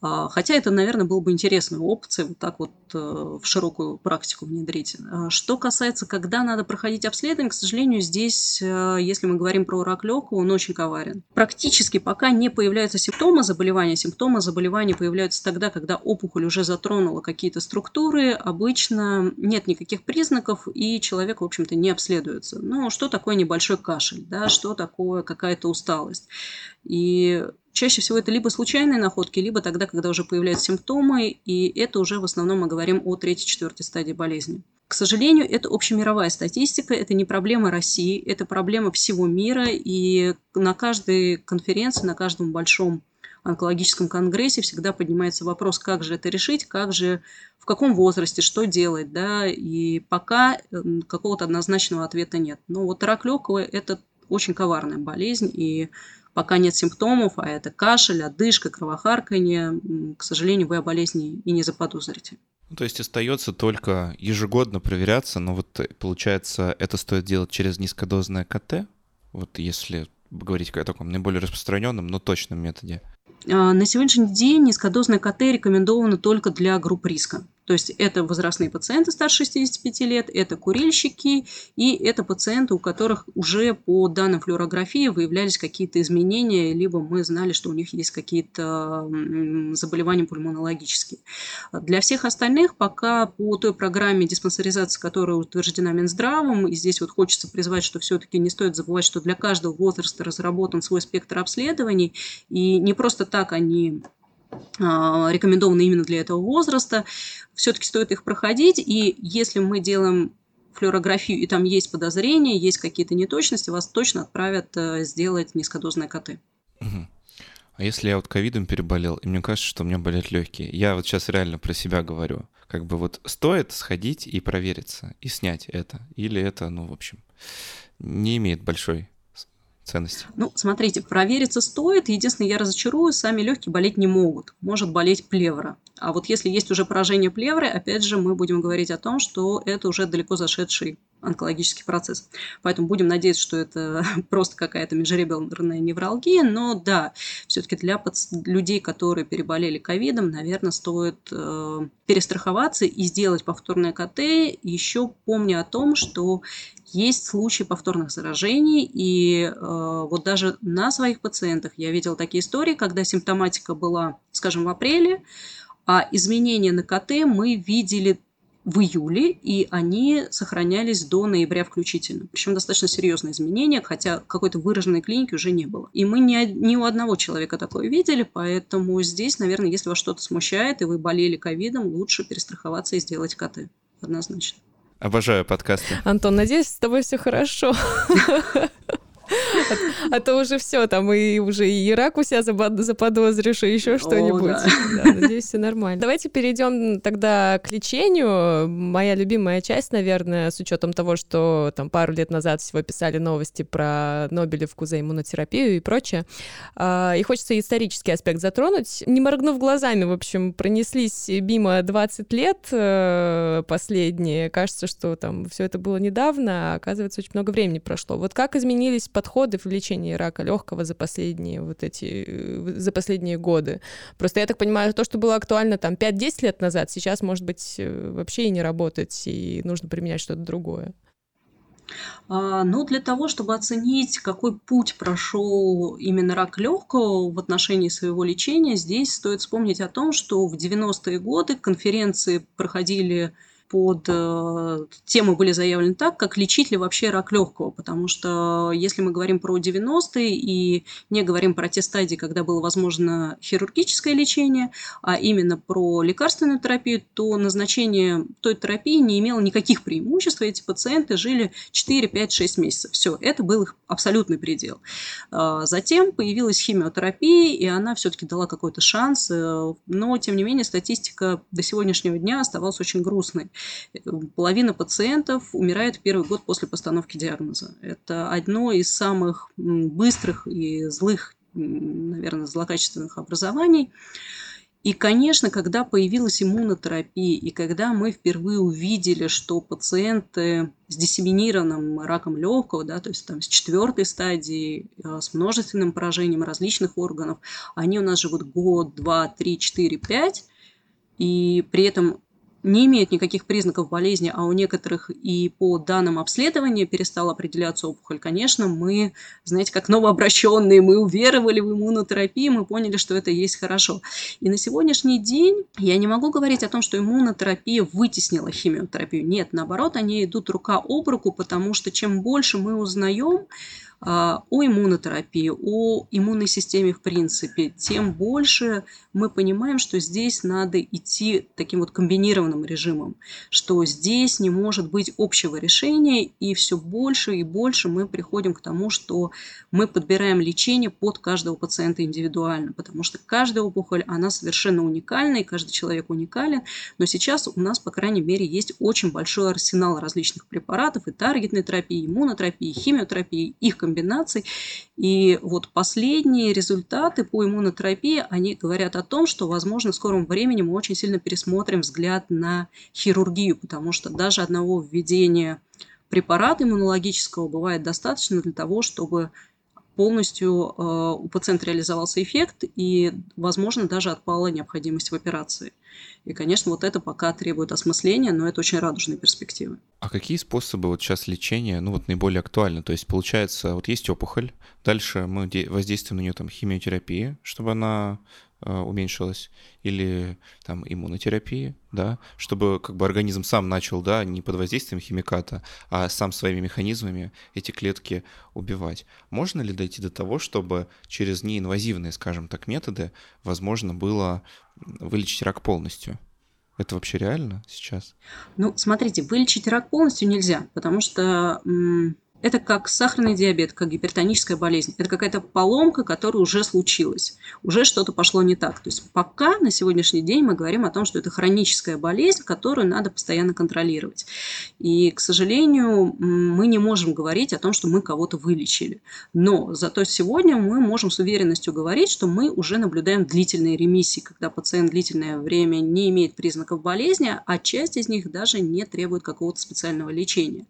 А, хотя это, наверное, был бы интересной опцией вот так вот э, в широкую практику внедрить. А, что касается, когда надо проходить обследование, к сожалению, здесь, э, если мы говорим про рак легкого, он очень коварен. Практически пока не появляются симптомы заболевания, симптомы заболевания появляются тогда, когда опухоль уже затронула какие-то структуры, обычно нет никаких признаков, и человек, в общем-то, не обследуется. Ну, что такое небольшой кашель, да, что такое какая-то усталость. И Чаще всего это либо случайные находки, либо тогда, когда уже появляются симптомы, и это уже в основном мы говорим о третьей-четвертой стадии болезни. К сожалению, это общемировая статистика, это не проблема России, это проблема всего мира, и на каждой конференции, на каждом большом онкологическом конгрессе всегда поднимается вопрос, как же это решить, как же, в каком возрасте, что делать, да, и пока какого-то однозначного ответа нет. Но вот рак легкого – это очень коварная болезнь, и пока нет симптомов, а это кашель, одышка, кровохарканье, к сожалению, вы о болезни и не заподозрите. Ну, то есть остается только ежегодно проверяться, но вот э, получается, это стоит делать через низкодозное КТ, вот если говорить о таком наиболее распространенном, но точном методе. А, на сегодняшний день низкодозное КТ рекомендовано только для групп риска. То есть это возрастные пациенты старше 65 лет, это курильщики и это пациенты, у которых уже по данным флюорографии выявлялись какие-то изменения, либо мы знали, что у них есть какие-то заболевания пульмонологические. Для всех остальных пока по той программе диспансеризации, которая утверждена Минздравом, и здесь вот хочется призвать, что все-таки не стоит забывать, что для каждого возраста разработан свой спектр обследований, и не просто так они а, рекомендованы именно для этого возраста, все-таки стоит их проходить, и если мы делаем флюорографию, и там есть подозрения, есть какие-то неточности, вас точно отправят э, сделать низкодозное КТ. А если я вот ковидом переболел, и мне кажется, что у меня болят легкие, я вот сейчас реально про себя говорю, как бы вот стоит сходить и провериться, и снять это, или это, ну, в общем, не имеет большой ценности? Ну, смотрите, провериться стоит. Единственное, я разочарую, сами легкие болеть не могут. Может болеть плевра. А вот если есть уже поражение плевры, опять же, мы будем говорить о том, что это уже далеко зашедший онкологический процесс. Поэтому будем надеяться, что это просто какая-то межреберная невралгия. Но да, все-таки для людей, которые переболели ковидом, наверное, стоит э, перестраховаться и сделать повторное КТ, еще помня о том, что есть случаи повторных заражений, и э, вот даже на своих пациентах я видела такие истории, когда симптоматика была, скажем, в апреле, а изменения на КТ мы видели в июле, и они сохранялись до ноября включительно. Причем достаточно серьезные изменения, хотя какой-то выраженной клиники уже не было. И мы ни, ни у одного человека такое видели, поэтому здесь, наверное, если вас что-то смущает, и вы болели ковидом, лучше перестраховаться и сделать КТ. Однозначно. Обожаю подкасты. Антон, надеюсь, с тобой все хорошо. А, а то уже все, там и уже и рак у себя заподозришь, и еще что-нибудь. Да. Да, надеюсь, все нормально. Давайте перейдем тогда к лечению. Моя любимая часть, наверное, с учетом того, что там пару лет назад всего писали новости про Нобелевку за иммунотерапию и прочее. А, и хочется исторический аспект затронуть. Не моргнув глазами, в общем, пронеслись мимо 20 лет э, последние. Кажется, что там все это было недавно, а оказывается, очень много времени прошло. Вот как изменились подходы в лечении рака легкого за последние вот эти, э, за последние годы. Просто я так понимаю, то, что было актуально там 5-10 лет назад, сейчас, может быть, э, вообще и не работать, и нужно применять что-то другое. А, ну, для того, чтобы оценить, какой путь прошел именно рак легкого в отношении своего лечения, здесь стоит вспомнить о том, что в 90-е годы конференции проходили под э, темы были заявлены так, как лечить ли вообще рак легкого, потому что если мы говорим про 90-е и не говорим про те стадии, когда было возможно хирургическое лечение, а именно про лекарственную терапию, то назначение той терапии не имело никаких преимуществ, эти пациенты жили 4, 5, 6 месяцев. Все, это был их абсолютный предел. А затем появилась химиотерапия, и она все-таки дала какой-то шанс, э, но, тем не менее, статистика до сегодняшнего дня оставалась очень грустной. Половина пациентов умирает в первый год после постановки диагноза. Это одно из самых быстрых и злых, наверное, злокачественных образований. И, конечно, когда появилась иммунотерапия, и когда мы впервые увидели, что пациенты с диссеминированным раком легкого, да, то есть там с четвертой стадии, э, с множественным поражением различных органов, они у нас живут год, два, три, четыре, пять, и при этом не имеют никаких признаков болезни, а у некоторых и по данным обследования перестала определяться опухоль, конечно, мы, знаете, как новообращенные, мы уверовали в иммунотерапию, мы поняли, что это есть хорошо. И на сегодняшний день я не могу говорить о том, что иммунотерапия вытеснила химиотерапию. Нет, наоборот, они идут рука об руку, потому что чем больше мы узнаем, о иммунотерапии, о иммунной системе в принципе, тем больше мы понимаем, что здесь надо идти таким вот комбинированным режимом, что здесь не может быть общего решения, и все больше и больше мы приходим к тому, что мы подбираем лечение под каждого пациента индивидуально, потому что каждая опухоль, она совершенно уникальна, и каждый человек уникален, но сейчас у нас, по крайней мере, есть очень большой арсенал различных препаратов и таргетной терапии, иммунотерапии, химиотерапии, их комбинаций. И вот последние результаты по иммунотерапии, они говорят о том, что, возможно, в скором времени мы очень сильно пересмотрим взгляд на хирургию, потому что даже одного введения препарата иммунологического бывает достаточно для того, чтобы полностью э, у пациента реализовался эффект и, возможно, даже отпала необходимость в операции. И, конечно, вот это пока требует осмысления, но это очень радужные перспективы. А какие способы вот сейчас лечения, ну вот наиболее актуальны? То есть, получается, вот есть опухоль, дальше мы воздействуем на нее там химиотерапией, чтобы она уменьшилась, или там иммунотерапии, да, чтобы как бы организм сам начал, да, не под воздействием химиката, а сам своими механизмами эти клетки убивать. Можно ли дойти до того, чтобы через неинвазивные, скажем так, методы возможно было вылечить рак полностью? Это вообще реально сейчас? Ну, смотрите, вылечить рак полностью нельзя, потому что это как сахарный диабет, как гипертоническая болезнь. Это какая-то поломка, которая уже случилась. Уже что-то пошло не так. То есть пока на сегодняшний день мы говорим о том, что это хроническая болезнь, которую надо постоянно контролировать. И, к сожалению, мы не можем говорить о том, что мы кого-то вылечили. Но зато сегодня мы можем с уверенностью говорить, что мы уже наблюдаем длительные ремиссии, когда пациент длительное время не имеет признаков болезни, а часть из них даже не требует какого-то специального лечения.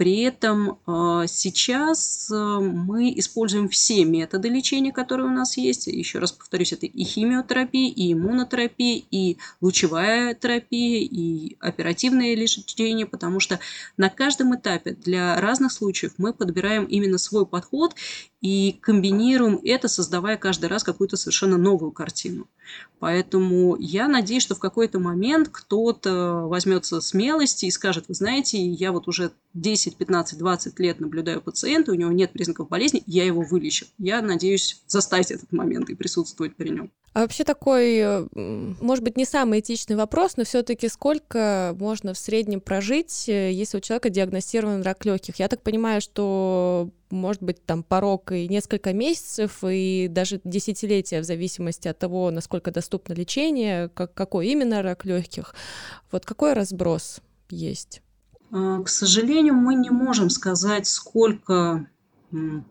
При этом а, сейчас э, мы используем все методы лечения, которые у нас есть. Еще раз повторюсь, это и химиотерапия, и иммунотерапия, и лучевая терапия, и оперативное лечение, потому что на каждом этапе для разных случаев мы подбираем именно свой подход и комбинируем это, создавая каждый раз какую-то совершенно новую картину. Поэтому я надеюсь, что в какой-то момент кто-то возьмется смелости и скажет, вы знаете, я вот уже 10, 15, 20 лет наблюдаю пациента, у него нет признаков болезни, я его вылечу. Я надеюсь застать этот момент и присутствовать при нем. А вообще такой, может быть, не самый этичный вопрос, но все-таки сколько можно в среднем прожить, э, если у человека диагностирован рак легких? Я так понимаю, что может быть там порог и несколько месяцев, и даже десятилетия в зависимости от того, насколько доступно лечение, как, какой именно рак легких. Вот какой разброс есть? А, к сожалению, мы не можем сказать, сколько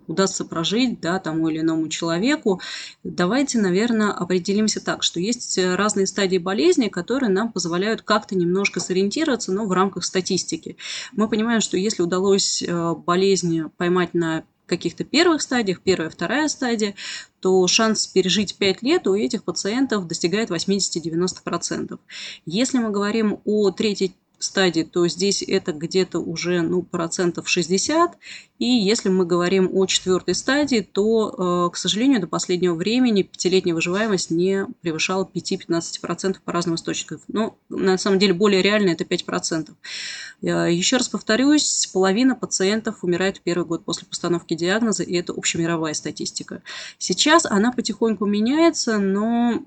удастся прожить да, тому или иному человеку, давайте, наверное, определимся так, что есть э, разные стадии болезни, которые нам позволяют как-то немножко сориентироваться, но в рамках статистики. Мы понимаем, что если удалось э, болезнь поймать на каких-то первых стадиях, первая, вторая стадия, то шанс пережить 5 лет у этих пациентов достигает 80-90%. Если мы говорим о третьей стадии, то здесь это где-то уже ну, процентов 60. И если мы говорим о четвертой стадии, то, э, к сожалению, до последнего времени пятилетняя выживаемость не превышала 5-15% по разным источникам. Но на самом деле более реально это 5%. Э, еще раз повторюсь, половина пациентов умирает в первый год после постановки диагноза, и это общемировая статистика. Сейчас она потихоньку меняется, но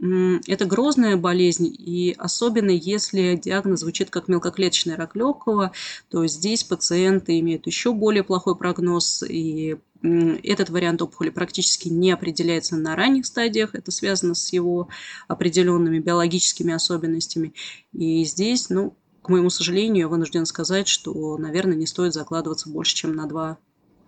это грозная болезнь, и особенно если диагноз звучит как мелкоклеточный рак легкого, то здесь пациенты имеют еще более плохой прогноз, и этот вариант опухоли практически не определяется на ранних стадиях, это связано с его определенными биологическими особенностями. И здесь, ну, к моему сожалению, я вынужден сказать, что, наверное, не стоит закладываться больше, чем на два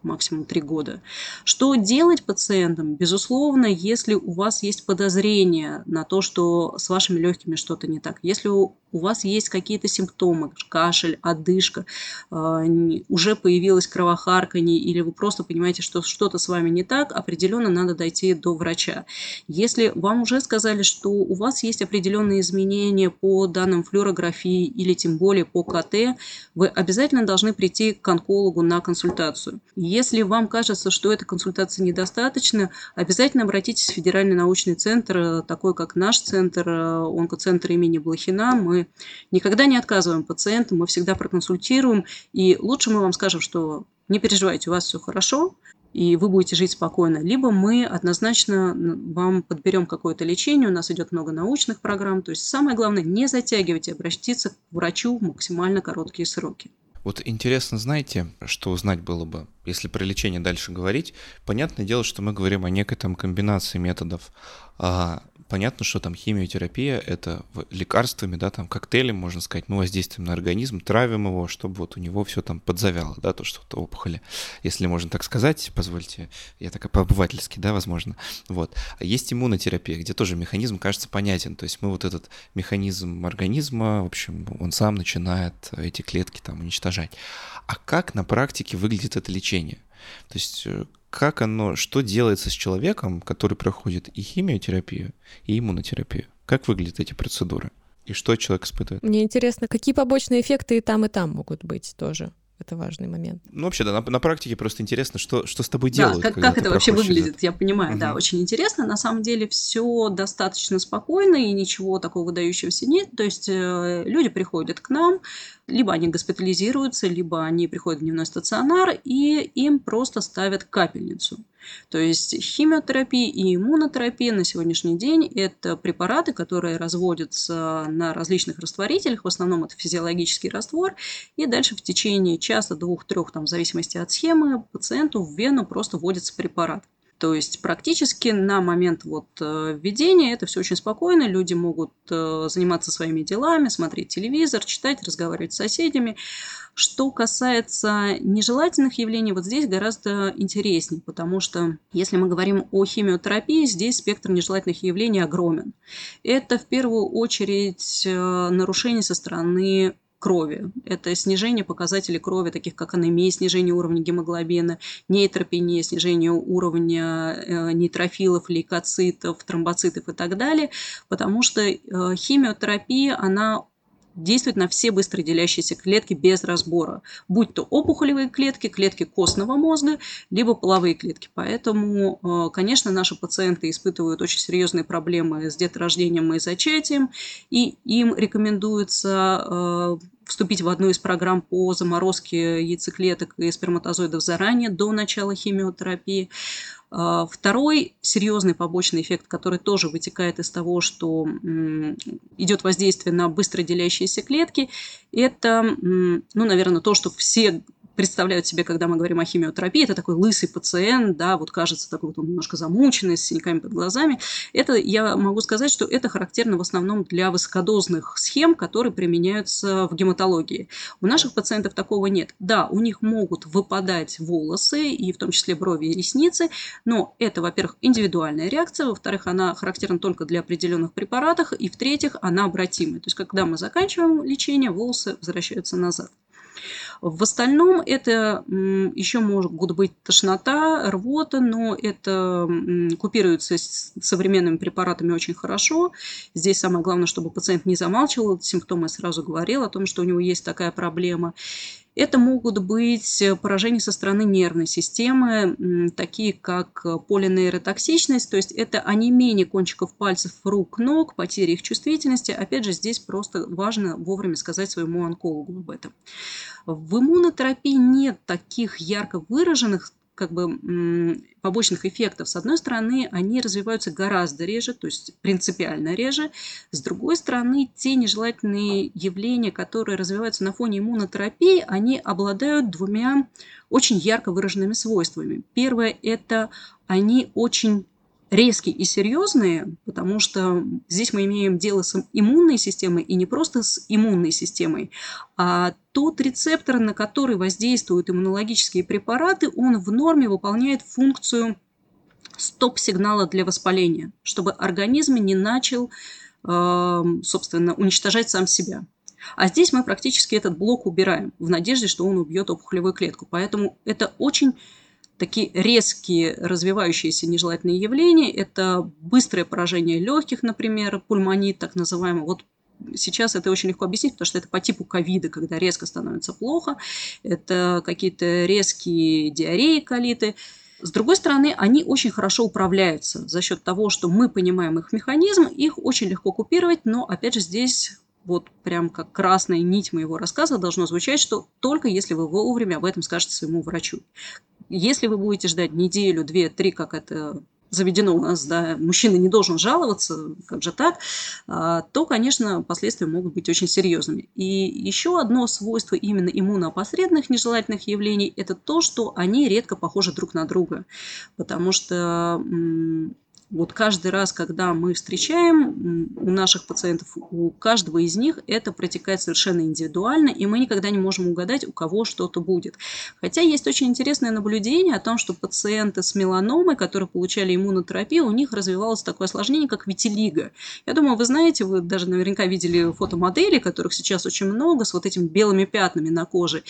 максимум три года. Что делать пациентам? Безусловно, если у вас есть подозрение на то, что с вашими легкими что-то не так, если у вас есть какие-то симптомы, кашель, одышка, а, уже появилось кровохарканье, или вы просто понимаете, что что-то с вами не так, определенно надо дойти до врача. Если вам уже сказали, что у вас есть определенные изменения по данным флюорографии или тем более по КТ, вы обязательно должны прийти к онкологу на консультацию. Если вам кажется, что эта консультация недостаточна, обязательно обратитесь в Федеральный научный центр, такой как наш центр, онкоцентр имени Блохина. Мы никогда не отказываем пациентам, мы всегда проконсультируем, и лучше мы вам скажем, что не переживайте, у вас все хорошо, и вы будете жить спокойно. Либо мы однозначно вам подберем какое-то лечение, у нас идет много научных программ. То есть самое главное, не затягивайте, обратиться к врачу в максимально короткие сроки. Вот интересно, знаете, что узнать было бы, если про лечение дальше говорить? Понятное дело, что мы говорим о некой там комбинации методов. А понятно, что там химиотерапия — это лекарствами, да, там коктейлем, можно сказать, мы воздействуем на организм, травим его, чтобы вот у него все там подзавяло, да, то что-то опухоли, если можно так сказать, позвольте, я так по-обывательски, да, возможно, вот. А есть иммунотерапия, где тоже механизм кажется понятен, то есть мы вот этот механизм организма, в общем, он сам начинает эти клетки там уничтожать. А как на практике выглядит это лечение? То есть э, как оно, что делается с человеком, который проходит и химиотерапию, и иммунотерапию? Как выглядят эти процедуры? И что человек испытывает? Мне интересно, какие побочные эффекты и там, и там могут быть тоже. Это важный момент. Ну, вообще, да, на, на практике просто интересно, что, что с тобой делают. Да, как, как это вообще выглядит, я понимаю, угу. да, очень интересно. На самом деле все достаточно спокойно и ничего такого выдающегося нет. То есть э, люди приходят к нам, либо они госпитализируются, либо они приходят в дневной стационар, и им просто ставят капельницу. То есть химиотерапия и иммунотерапия на сегодняшний день – это препараты, которые разводятся на различных растворителях, в основном это физиологический раствор, и дальше в течение часа, двух, трех, там, в зависимости от схемы, пациенту в вену просто вводится препарат. То есть практически на момент вот э, введения это все очень спокойно, люди могут э, заниматься своими делами, смотреть телевизор, читать, разговаривать с соседями. Что касается нежелательных явлений, вот здесь гораздо интереснее, потому что если мы говорим о химиотерапии, здесь спектр нежелательных явлений огромен. Это в первую очередь э, нарушения со стороны крови. Это снижение показателей крови, таких как анемия, снижение уровня гемоглобина, нейтропения, снижение уровня э, нейтрофилов, лейкоцитов, тромбоцитов и так далее, потому что э, химиотерапия, она действует на все быстро делящиеся клетки без разбора, будь то опухолевые клетки, клетки костного мозга, либо половые клетки. Поэтому, э, конечно, наши пациенты испытывают очень серьезные проблемы с деторождением и зачатием, и им рекомендуется э, вступить в одну из программ по заморозке яйцеклеток и сперматозоидов заранее, до начала химиотерапии. А, второй серьезный побочный эффект, который тоже вытекает из того, что идет воздействие на быстро делящиеся клетки, это, ну, наверное, то, что все представляют себе, когда мы говорим о химиотерапии, это такой лысый пациент, да, вот кажется такой вот он немножко замученный, с синяками под глазами. Это, я могу сказать, что это характерно в основном для высокодозных схем, которые применяются в гематологии. У наших пациентов такого нет. Да, у них могут выпадать волосы, и в том числе брови и ресницы, но это, во-первых, индивидуальная реакция, во-вторых, она характерна только для определенных препаратов, и в-третьих, она обратимая. То есть, когда мы заканчиваем лечение, волосы возвращаются назад. В остальном это еще могут быть тошнота, рвота, но это купируется современными препаратами очень хорошо. Здесь самое главное, чтобы пациент не замалчивал симптомы, сразу говорил о том, что у него есть такая проблема. Это могут быть поражения со стороны нервной системы, такие как полинейротоксичность, то есть это онемение кончиков пальцев рук, ног, потеря их чувствительности. Опять же, здесь просто важно вовремя сказать своему онкологу об этом. В иммунотерапии нет таких ярко выраженных как бы побочных эффектов. С одной стороны, они развиваются гораздо реже, то есть принципиально реже. С другой стороны, те нежелательные явления, которые развиваются на фоне иммунотерапии, они обладают двумя очень ярко выраженными свойствами. Первое – это они очень резкие и серьезные, потому что здесь мы имеем дело с иммунной системой, и не просто с иммунной системой, а тот рецептор, на который воздействуют иммунологические препараты, он в норме выполняет функцию стоп-сигнала для воспаления, чтобы организм не начал, эм, собственно, уничтожать сам себя. А здесь мы практически этот блок убираем в надежде, что он убьет опухолевую клетку. Поэтому это очень такие резкие развивающиеся нежелательные явления. Это быстрое поражение легких, например, пульмонит так называемый. Вот сейчас это очень легко объяснить, потому что это по типу ковида, когда резко становится плохо. Это какие-то резкие диареи, колиты. С другой стороны, они очень хорошо управляются за счет того, что мы понимаем их механизм, их очень легко купировать, но, опять же, здесь вот прям как красная нить моего рассказа должно звучать, что только если вы вовремя об этом скажете своему врачу. Если вы будете ждать неделю, две, три, как это заведено у нас, да, мужчина не должен жаловаться, как же так, а, то, конечно, последствия могут быть очень серьезными. И еще одно свойство именно иммуноопосредованных нежелательных явлений – это то, что они редко похожи друг на друга, потому что вот каждый раз, когда мы встречаем у наших пациентов, у каждого из них это протекает совершенно индивидуально, и мы никогда не можем угадать, у кого что-то будет. Хотя есть очень интересное наблюдение о том, что пациенты с меланомой, которые получали иммунотерапию, у них развивалось такое осложнение, как витилиго. Я думаю, вы знаете, вы даже наверняка видели фотомодели, которых сейчас очень много, с вот этими белыми пятнами на коже.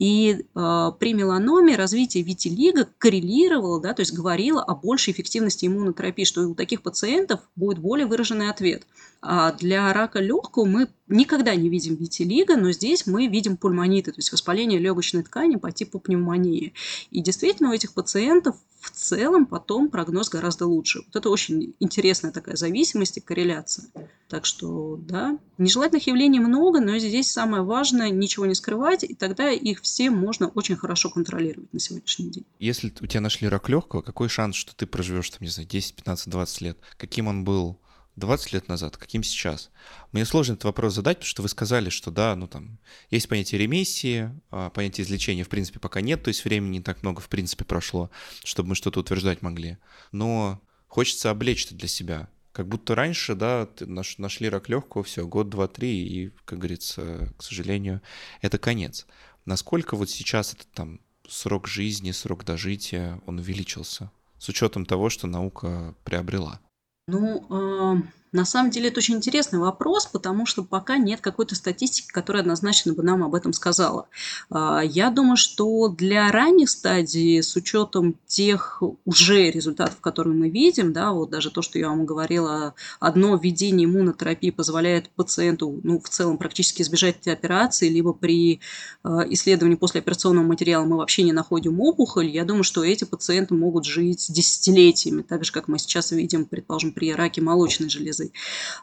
И э, при меланоме развитие витилиго коррелировало, да, то есть говорило о большей эффективности иммунотерапии, что у таких пациентов будет более выраженный ответ. А для рака легкого мы никогда не видим витилиго, но здесь мы видим пульмониты, то есть воспаление легочной ткани по типу пневмонии. И действительно у этих пациентов в целом потом прогноз гораздо лучше. Вот это очень интересная такая зависимость и корреляция. Так что, да, нежелательных явлений много, но здесь самое важное ничего не скрывать, и тогда их все можно очень хорошо контролировать на сегодняшний день. Если у тебя нашли рак легкого, какой шанс, что ты проживешь там, не знаю, 10, 15, 20 лет? Каким он был 20 лет назад, каким сейчас? Мне сложно этот вопрос задать, потому что вы сказали, что да, ну там есть понятие ремиссии, а понятие излечения в принципе пока нет, то есть времени не так много в принципе прошло, чтобы мы что-то утверждать могли. Но хочется облечь это для себя. Как будто раньше, да, наш, нашли рак легкого, все, год, два, три, и, как говорится, к сожалению, это конец. Насколько вот сейчас этот там срок жизни, срок дожития, он увеличился, с учетом того, что наука приобрела? Ну, э, на самом деле это очень интересный вопрос, потому что пока нет какой-то статистики, которая однозначно бы нам об этом сказала. Э, я думаю, что для ранних стадий, с учетом тех уже результатов, которые мы видим, да, вот даже то, что я вам говорила, одно введение иммунотерапии позволяет пациенту, ну, в целом практически избежать этой операции, либо при э, исследовании послеоперационного материала мы вообще не находим опухоль, я думаю, что эти пациенты могут жить десятилетиями, так же, как мы сейчас видим, предположим, при раке молочной железы.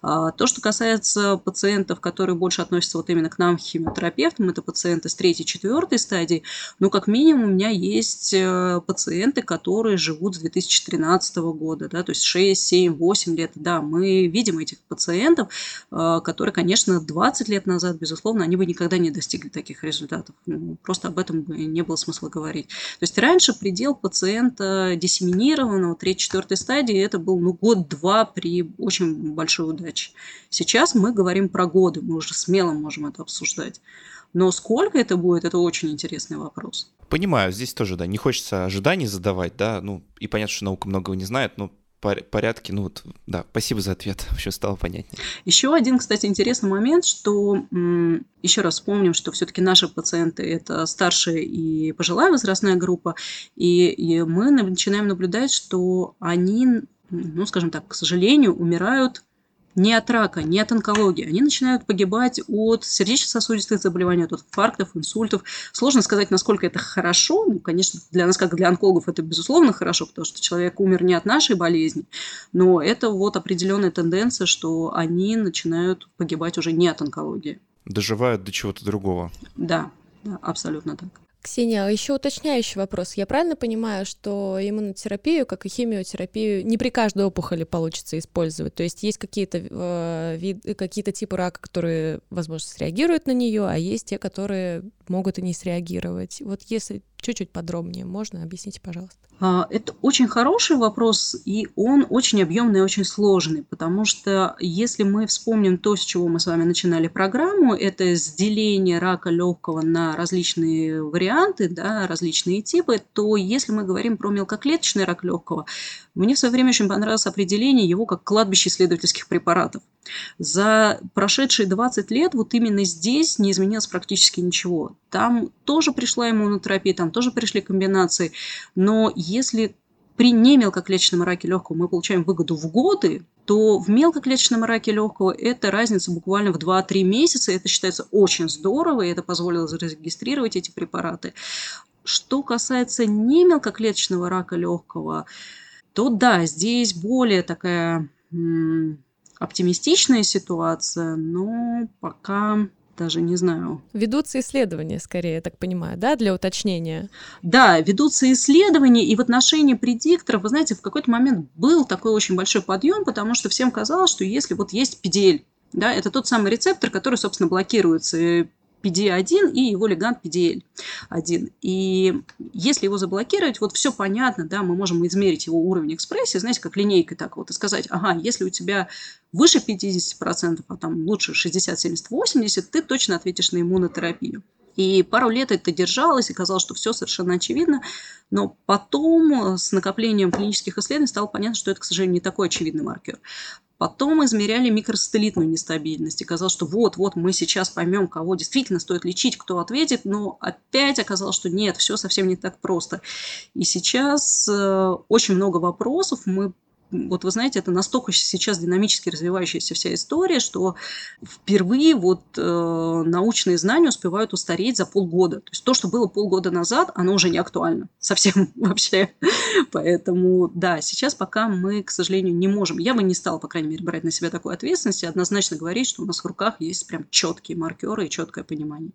А, то, что касается пациентов, которые больше относятся вот именно к нам, химиотерапевтам, это пациенты с третьей, четвертой стадии, ну, как минимум, у меня есть э, пациенты, которые живут с 2013 года, да, то есть 6, 7, 8 лет, да, мы видим этих пациентов, э, которые, конечно, 20 лет назад, безусловно, они бы никогда не достигли таких результатов. Ну, просто об этом бы не было смысла говорить. То есть раньше предел пациента диссеминированного 3-4 стадии это был ну, год-два при очень большой удаче. Сейчас мы говорим про годы, мы уже смело можем это обсуждать. Но сколько это будет, это очень интересный вопрос. Понимаю, здесь тоже, да, не хочется ожиданий задавать, да, ну, и понятно, что наука многого не знает, но порядке, ну вот, да, спасибо за ответ, все стало понятнее. Еще один, кстати, интересный момент, что еще раз вспомним, что все-таки наши пациенты это старшая и пожилая возрастная группа, и, и мы начинаем наблюдать, что они ну, скажем так, к сожалению, умирают не от рака, не от онкологии. Они начинают погибать от сердечно-сосудистых заболеваний, от инфарктов, инсультов. Сложно сказать, насколько это хорошо. Ну, конечно, для нас, как для онкологов, это безусловно хорошо, потому что человек умер не от нашей болезни. Но это вот определенная тенденция, что они начинают погибать уже не от онкологии. Доживают до чего-то другого. Да, да, абсолютно так. Ксения, а еще уточняющий вопрос. Я правильно понимаю, что иммунотерапию, как и химиотерапию, не при каждой опухоли получится использовать? То есть есть какие-то э, вид, какие-то типы рака, которые, возможно, среагируют на нее, а есть те, которые могут и не среагировать. Вот если чуть-чуть подробнее можно, объясните, пожалуйста. А, это очень хороший вопрос, и он очень объемный и очень сложный, потому что если мы вспомним то, с чего мы с вами начинали программу, это разделение рака легкого на различные варианты, да, различные типы, то если мы говорим про мелкоклеточный рак легкого, мне в свое время очень понравилось определение его как кладбище исследовательских препаратов. За прошедшие 20 лет вот именно здесь не изменилось практически ничего. Там тоже пришла иммунотерапия, там тоже пришли комбинации, но если при немелкоклеточном раке легкого мы получаем выгоду в годы, то в мелкоклеточном раке легкого это разница буквально в 2-3 месяца. Это считается очень здорово, и это позволило зарегистрировать эти препараты. Что касается немелкоклеточного рака легкого, то да, здесь более такая оптимистичная ситуация, но пока даже не знаю. Ведутся исследования, скорее, я так понимаю, да, для уточнения? Да, ведутся исследования, и в отношении предикторов, вы знаете, в какой-то момент был такой очень большой подъем, потому что всем казалось, что если вот есть педель, да, это тот самый рецептор, который, собственно, блокируется PD1 и его легант PDL1. И если его заблокировать, вот все понятно, да, мы можем измерить его уровень экспрессии, знаете, как линейкой так вот, и сказать, ага, если у тебя выше 50%, а там лучше 60, 70, 80, ты точно ответишь на иммунотерапию. И пару лет это держалось, и казалось, что все совершенно очевидно. Но потом с накоплением клинических исследований стало понятно, что это, к сожалению, не такой очевидный маркер. Потом измеряли микросателлитную нестабильность. И казалось, что вот-вот мы сейчас поймем, кого действительно стоит лечить, кто ответит. Но опять оказалось, что нет, все совсем не так просто. И сейчас э, очень много вопросов. Мы вот вы знаете, это настолько сейчас динамически развивающаяся вся история, что впервые вот э, научные знания успевают устареть за полгода. То есть то, что было полгода назад, оно уже не актуально совсем вообще. Поэтому да, сейчас пока мы, к сожалению, не можем. Я бы не стала, по крайней мере, брать на себя такую ответственность и однозначно говорить, что у нас в руках есть прям четкие маркеры и четкое понимание.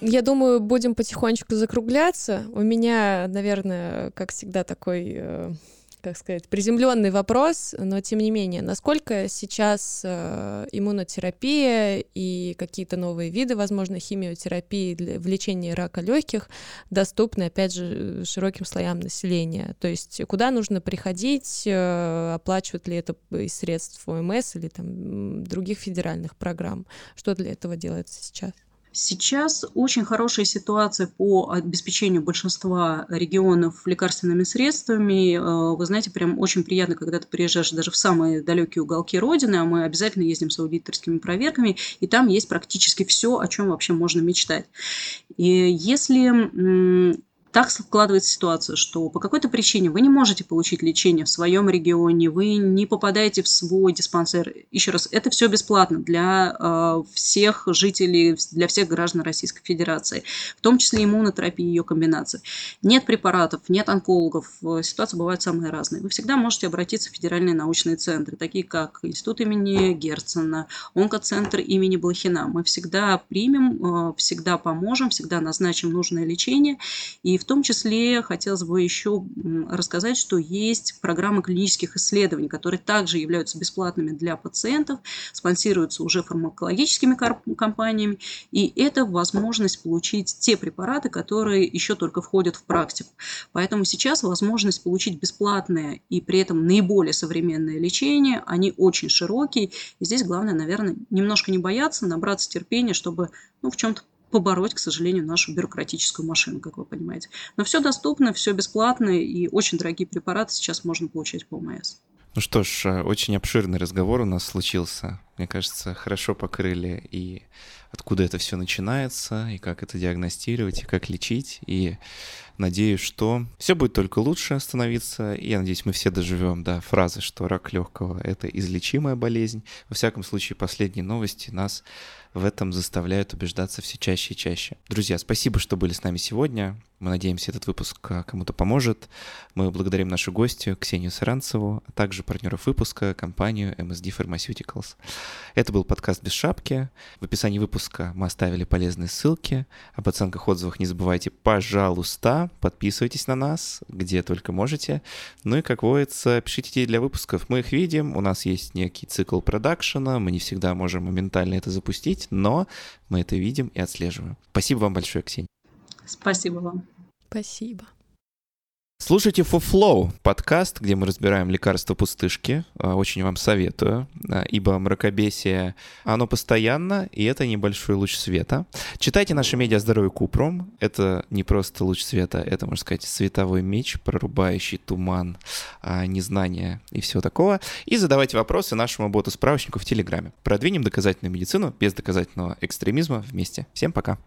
Я думаю, будем потихонечку закругляться. У меня, наверное, как всегда, такой э, как сказать, приземленный вопрос, но тем не менее, насколько сейчас э, иммунотерапия и какие-то новые виды, возможно, химиотерапии для, в лечении рака легких доступны, опять же, широким слоям населения? То есть куда нужно приходить, э, оплачивают ли это из средств ОМС или там других федеральных программ? Что для этого делается сейчас? Сейчас очень хорошая ситуация по обеспечению большинства регионов лекарственными средствами. Э, вы знаете, прям очень приятно, когда ты приезжаешь даже в самые далекие уголки Родины, а мы обязательно ездим с аудиторскими проверками, и там есть практически все, о чем вообще можно мечтать. И если так складывается ситуация, что по какой-то причине вы не можете получить лечение в своем регионе, вы не попадаете в свой диспансер. Еще раз, это все бесплатно для э, всех жителей, для всех граждан Российской Федерации, в том числе иммунотерапии и ее комбинации. Нет препаратов, нет онкологов, э, ситуации бывают самые разные. Вы всегда можете обратиться в федеральные научные центры, такие как Институт имени Герцена, онкоцентр имени Блохина. Мы всегда примем, э, всегда поможем, всегда назначим нужное лечение. И в том числе хотелось бы еще рассказать, что есть программы клинических исследований, которые также являются бесплатными для пациентов, спонсируются уже фармакологическими компаниями, и это возможность получить те препараты, которые еще только входят в практику. Поэтому сейчас возможность получить бесплатное и при этом наиболее современное лечение, они очень широкие. И здесь главное, наверное, немножко не бояться, набраться терпения, чтобы ну, в чем-то побороть, к сожалению, нашу бюрократическую машину, как вы понимаете. Но все доступно, все бесплатно, и очень дорогие препараты сейчас можно получать по ОМС. Ну что ж, э, очень обширный разговор у нас случился. Мне кажется, хорошо покрыли и откуда это все начинается, и как это диагностировать, и как лечить. И надеюсь, что все будет только лучше становиться. И я надеюсь, мы все доживем до фразы, что рак легкого — это излечимая болезнь. Во всяком случае, последние новости нас в этом заставляют убеждаться все чаще и чаще. Друзья, спасибо, что были с нами сегодня. Мы надеемся, этот выпуск а, кому-то поможет. Мы благодарим нашу гостью Ксению Саранцеву, а также партнеров выпуска, компанию MSD Pharmaceuticals. Это был подкаст «Без шапки». В описании выпуска мы оставили полезные ссылки. Об оценках, отзывах не забывайте, пожалуйста, подписывайтесь на нас, где только можете. Ну и, как водится, пишите идеи для выпусков. Мы их видим, у нас есть некий цикл продакшена, мы не всегда можем моментально это запустить, видеть, но мы это видим и отслеживаем. Спасибо вам большое, Ксения. Спасибо вам. Спасибо. Слушайте For Flow, подкаст, где мы разбираем лекарства пустышки. А, очень вам советую, а, ибо мракобесие, оно постоянно, и это небольшой луч света. Читайте наши медиа «Здоровье Купром». Это не просто луч света, это, можно сказать, световой меч, прорубающий туман, а, незнания и всего такого. И задавайте вопросы нашему боту-справочнику в Телеграме. Продвинем доказательную медицину без доказательного экстремизма вместе. Всем пока!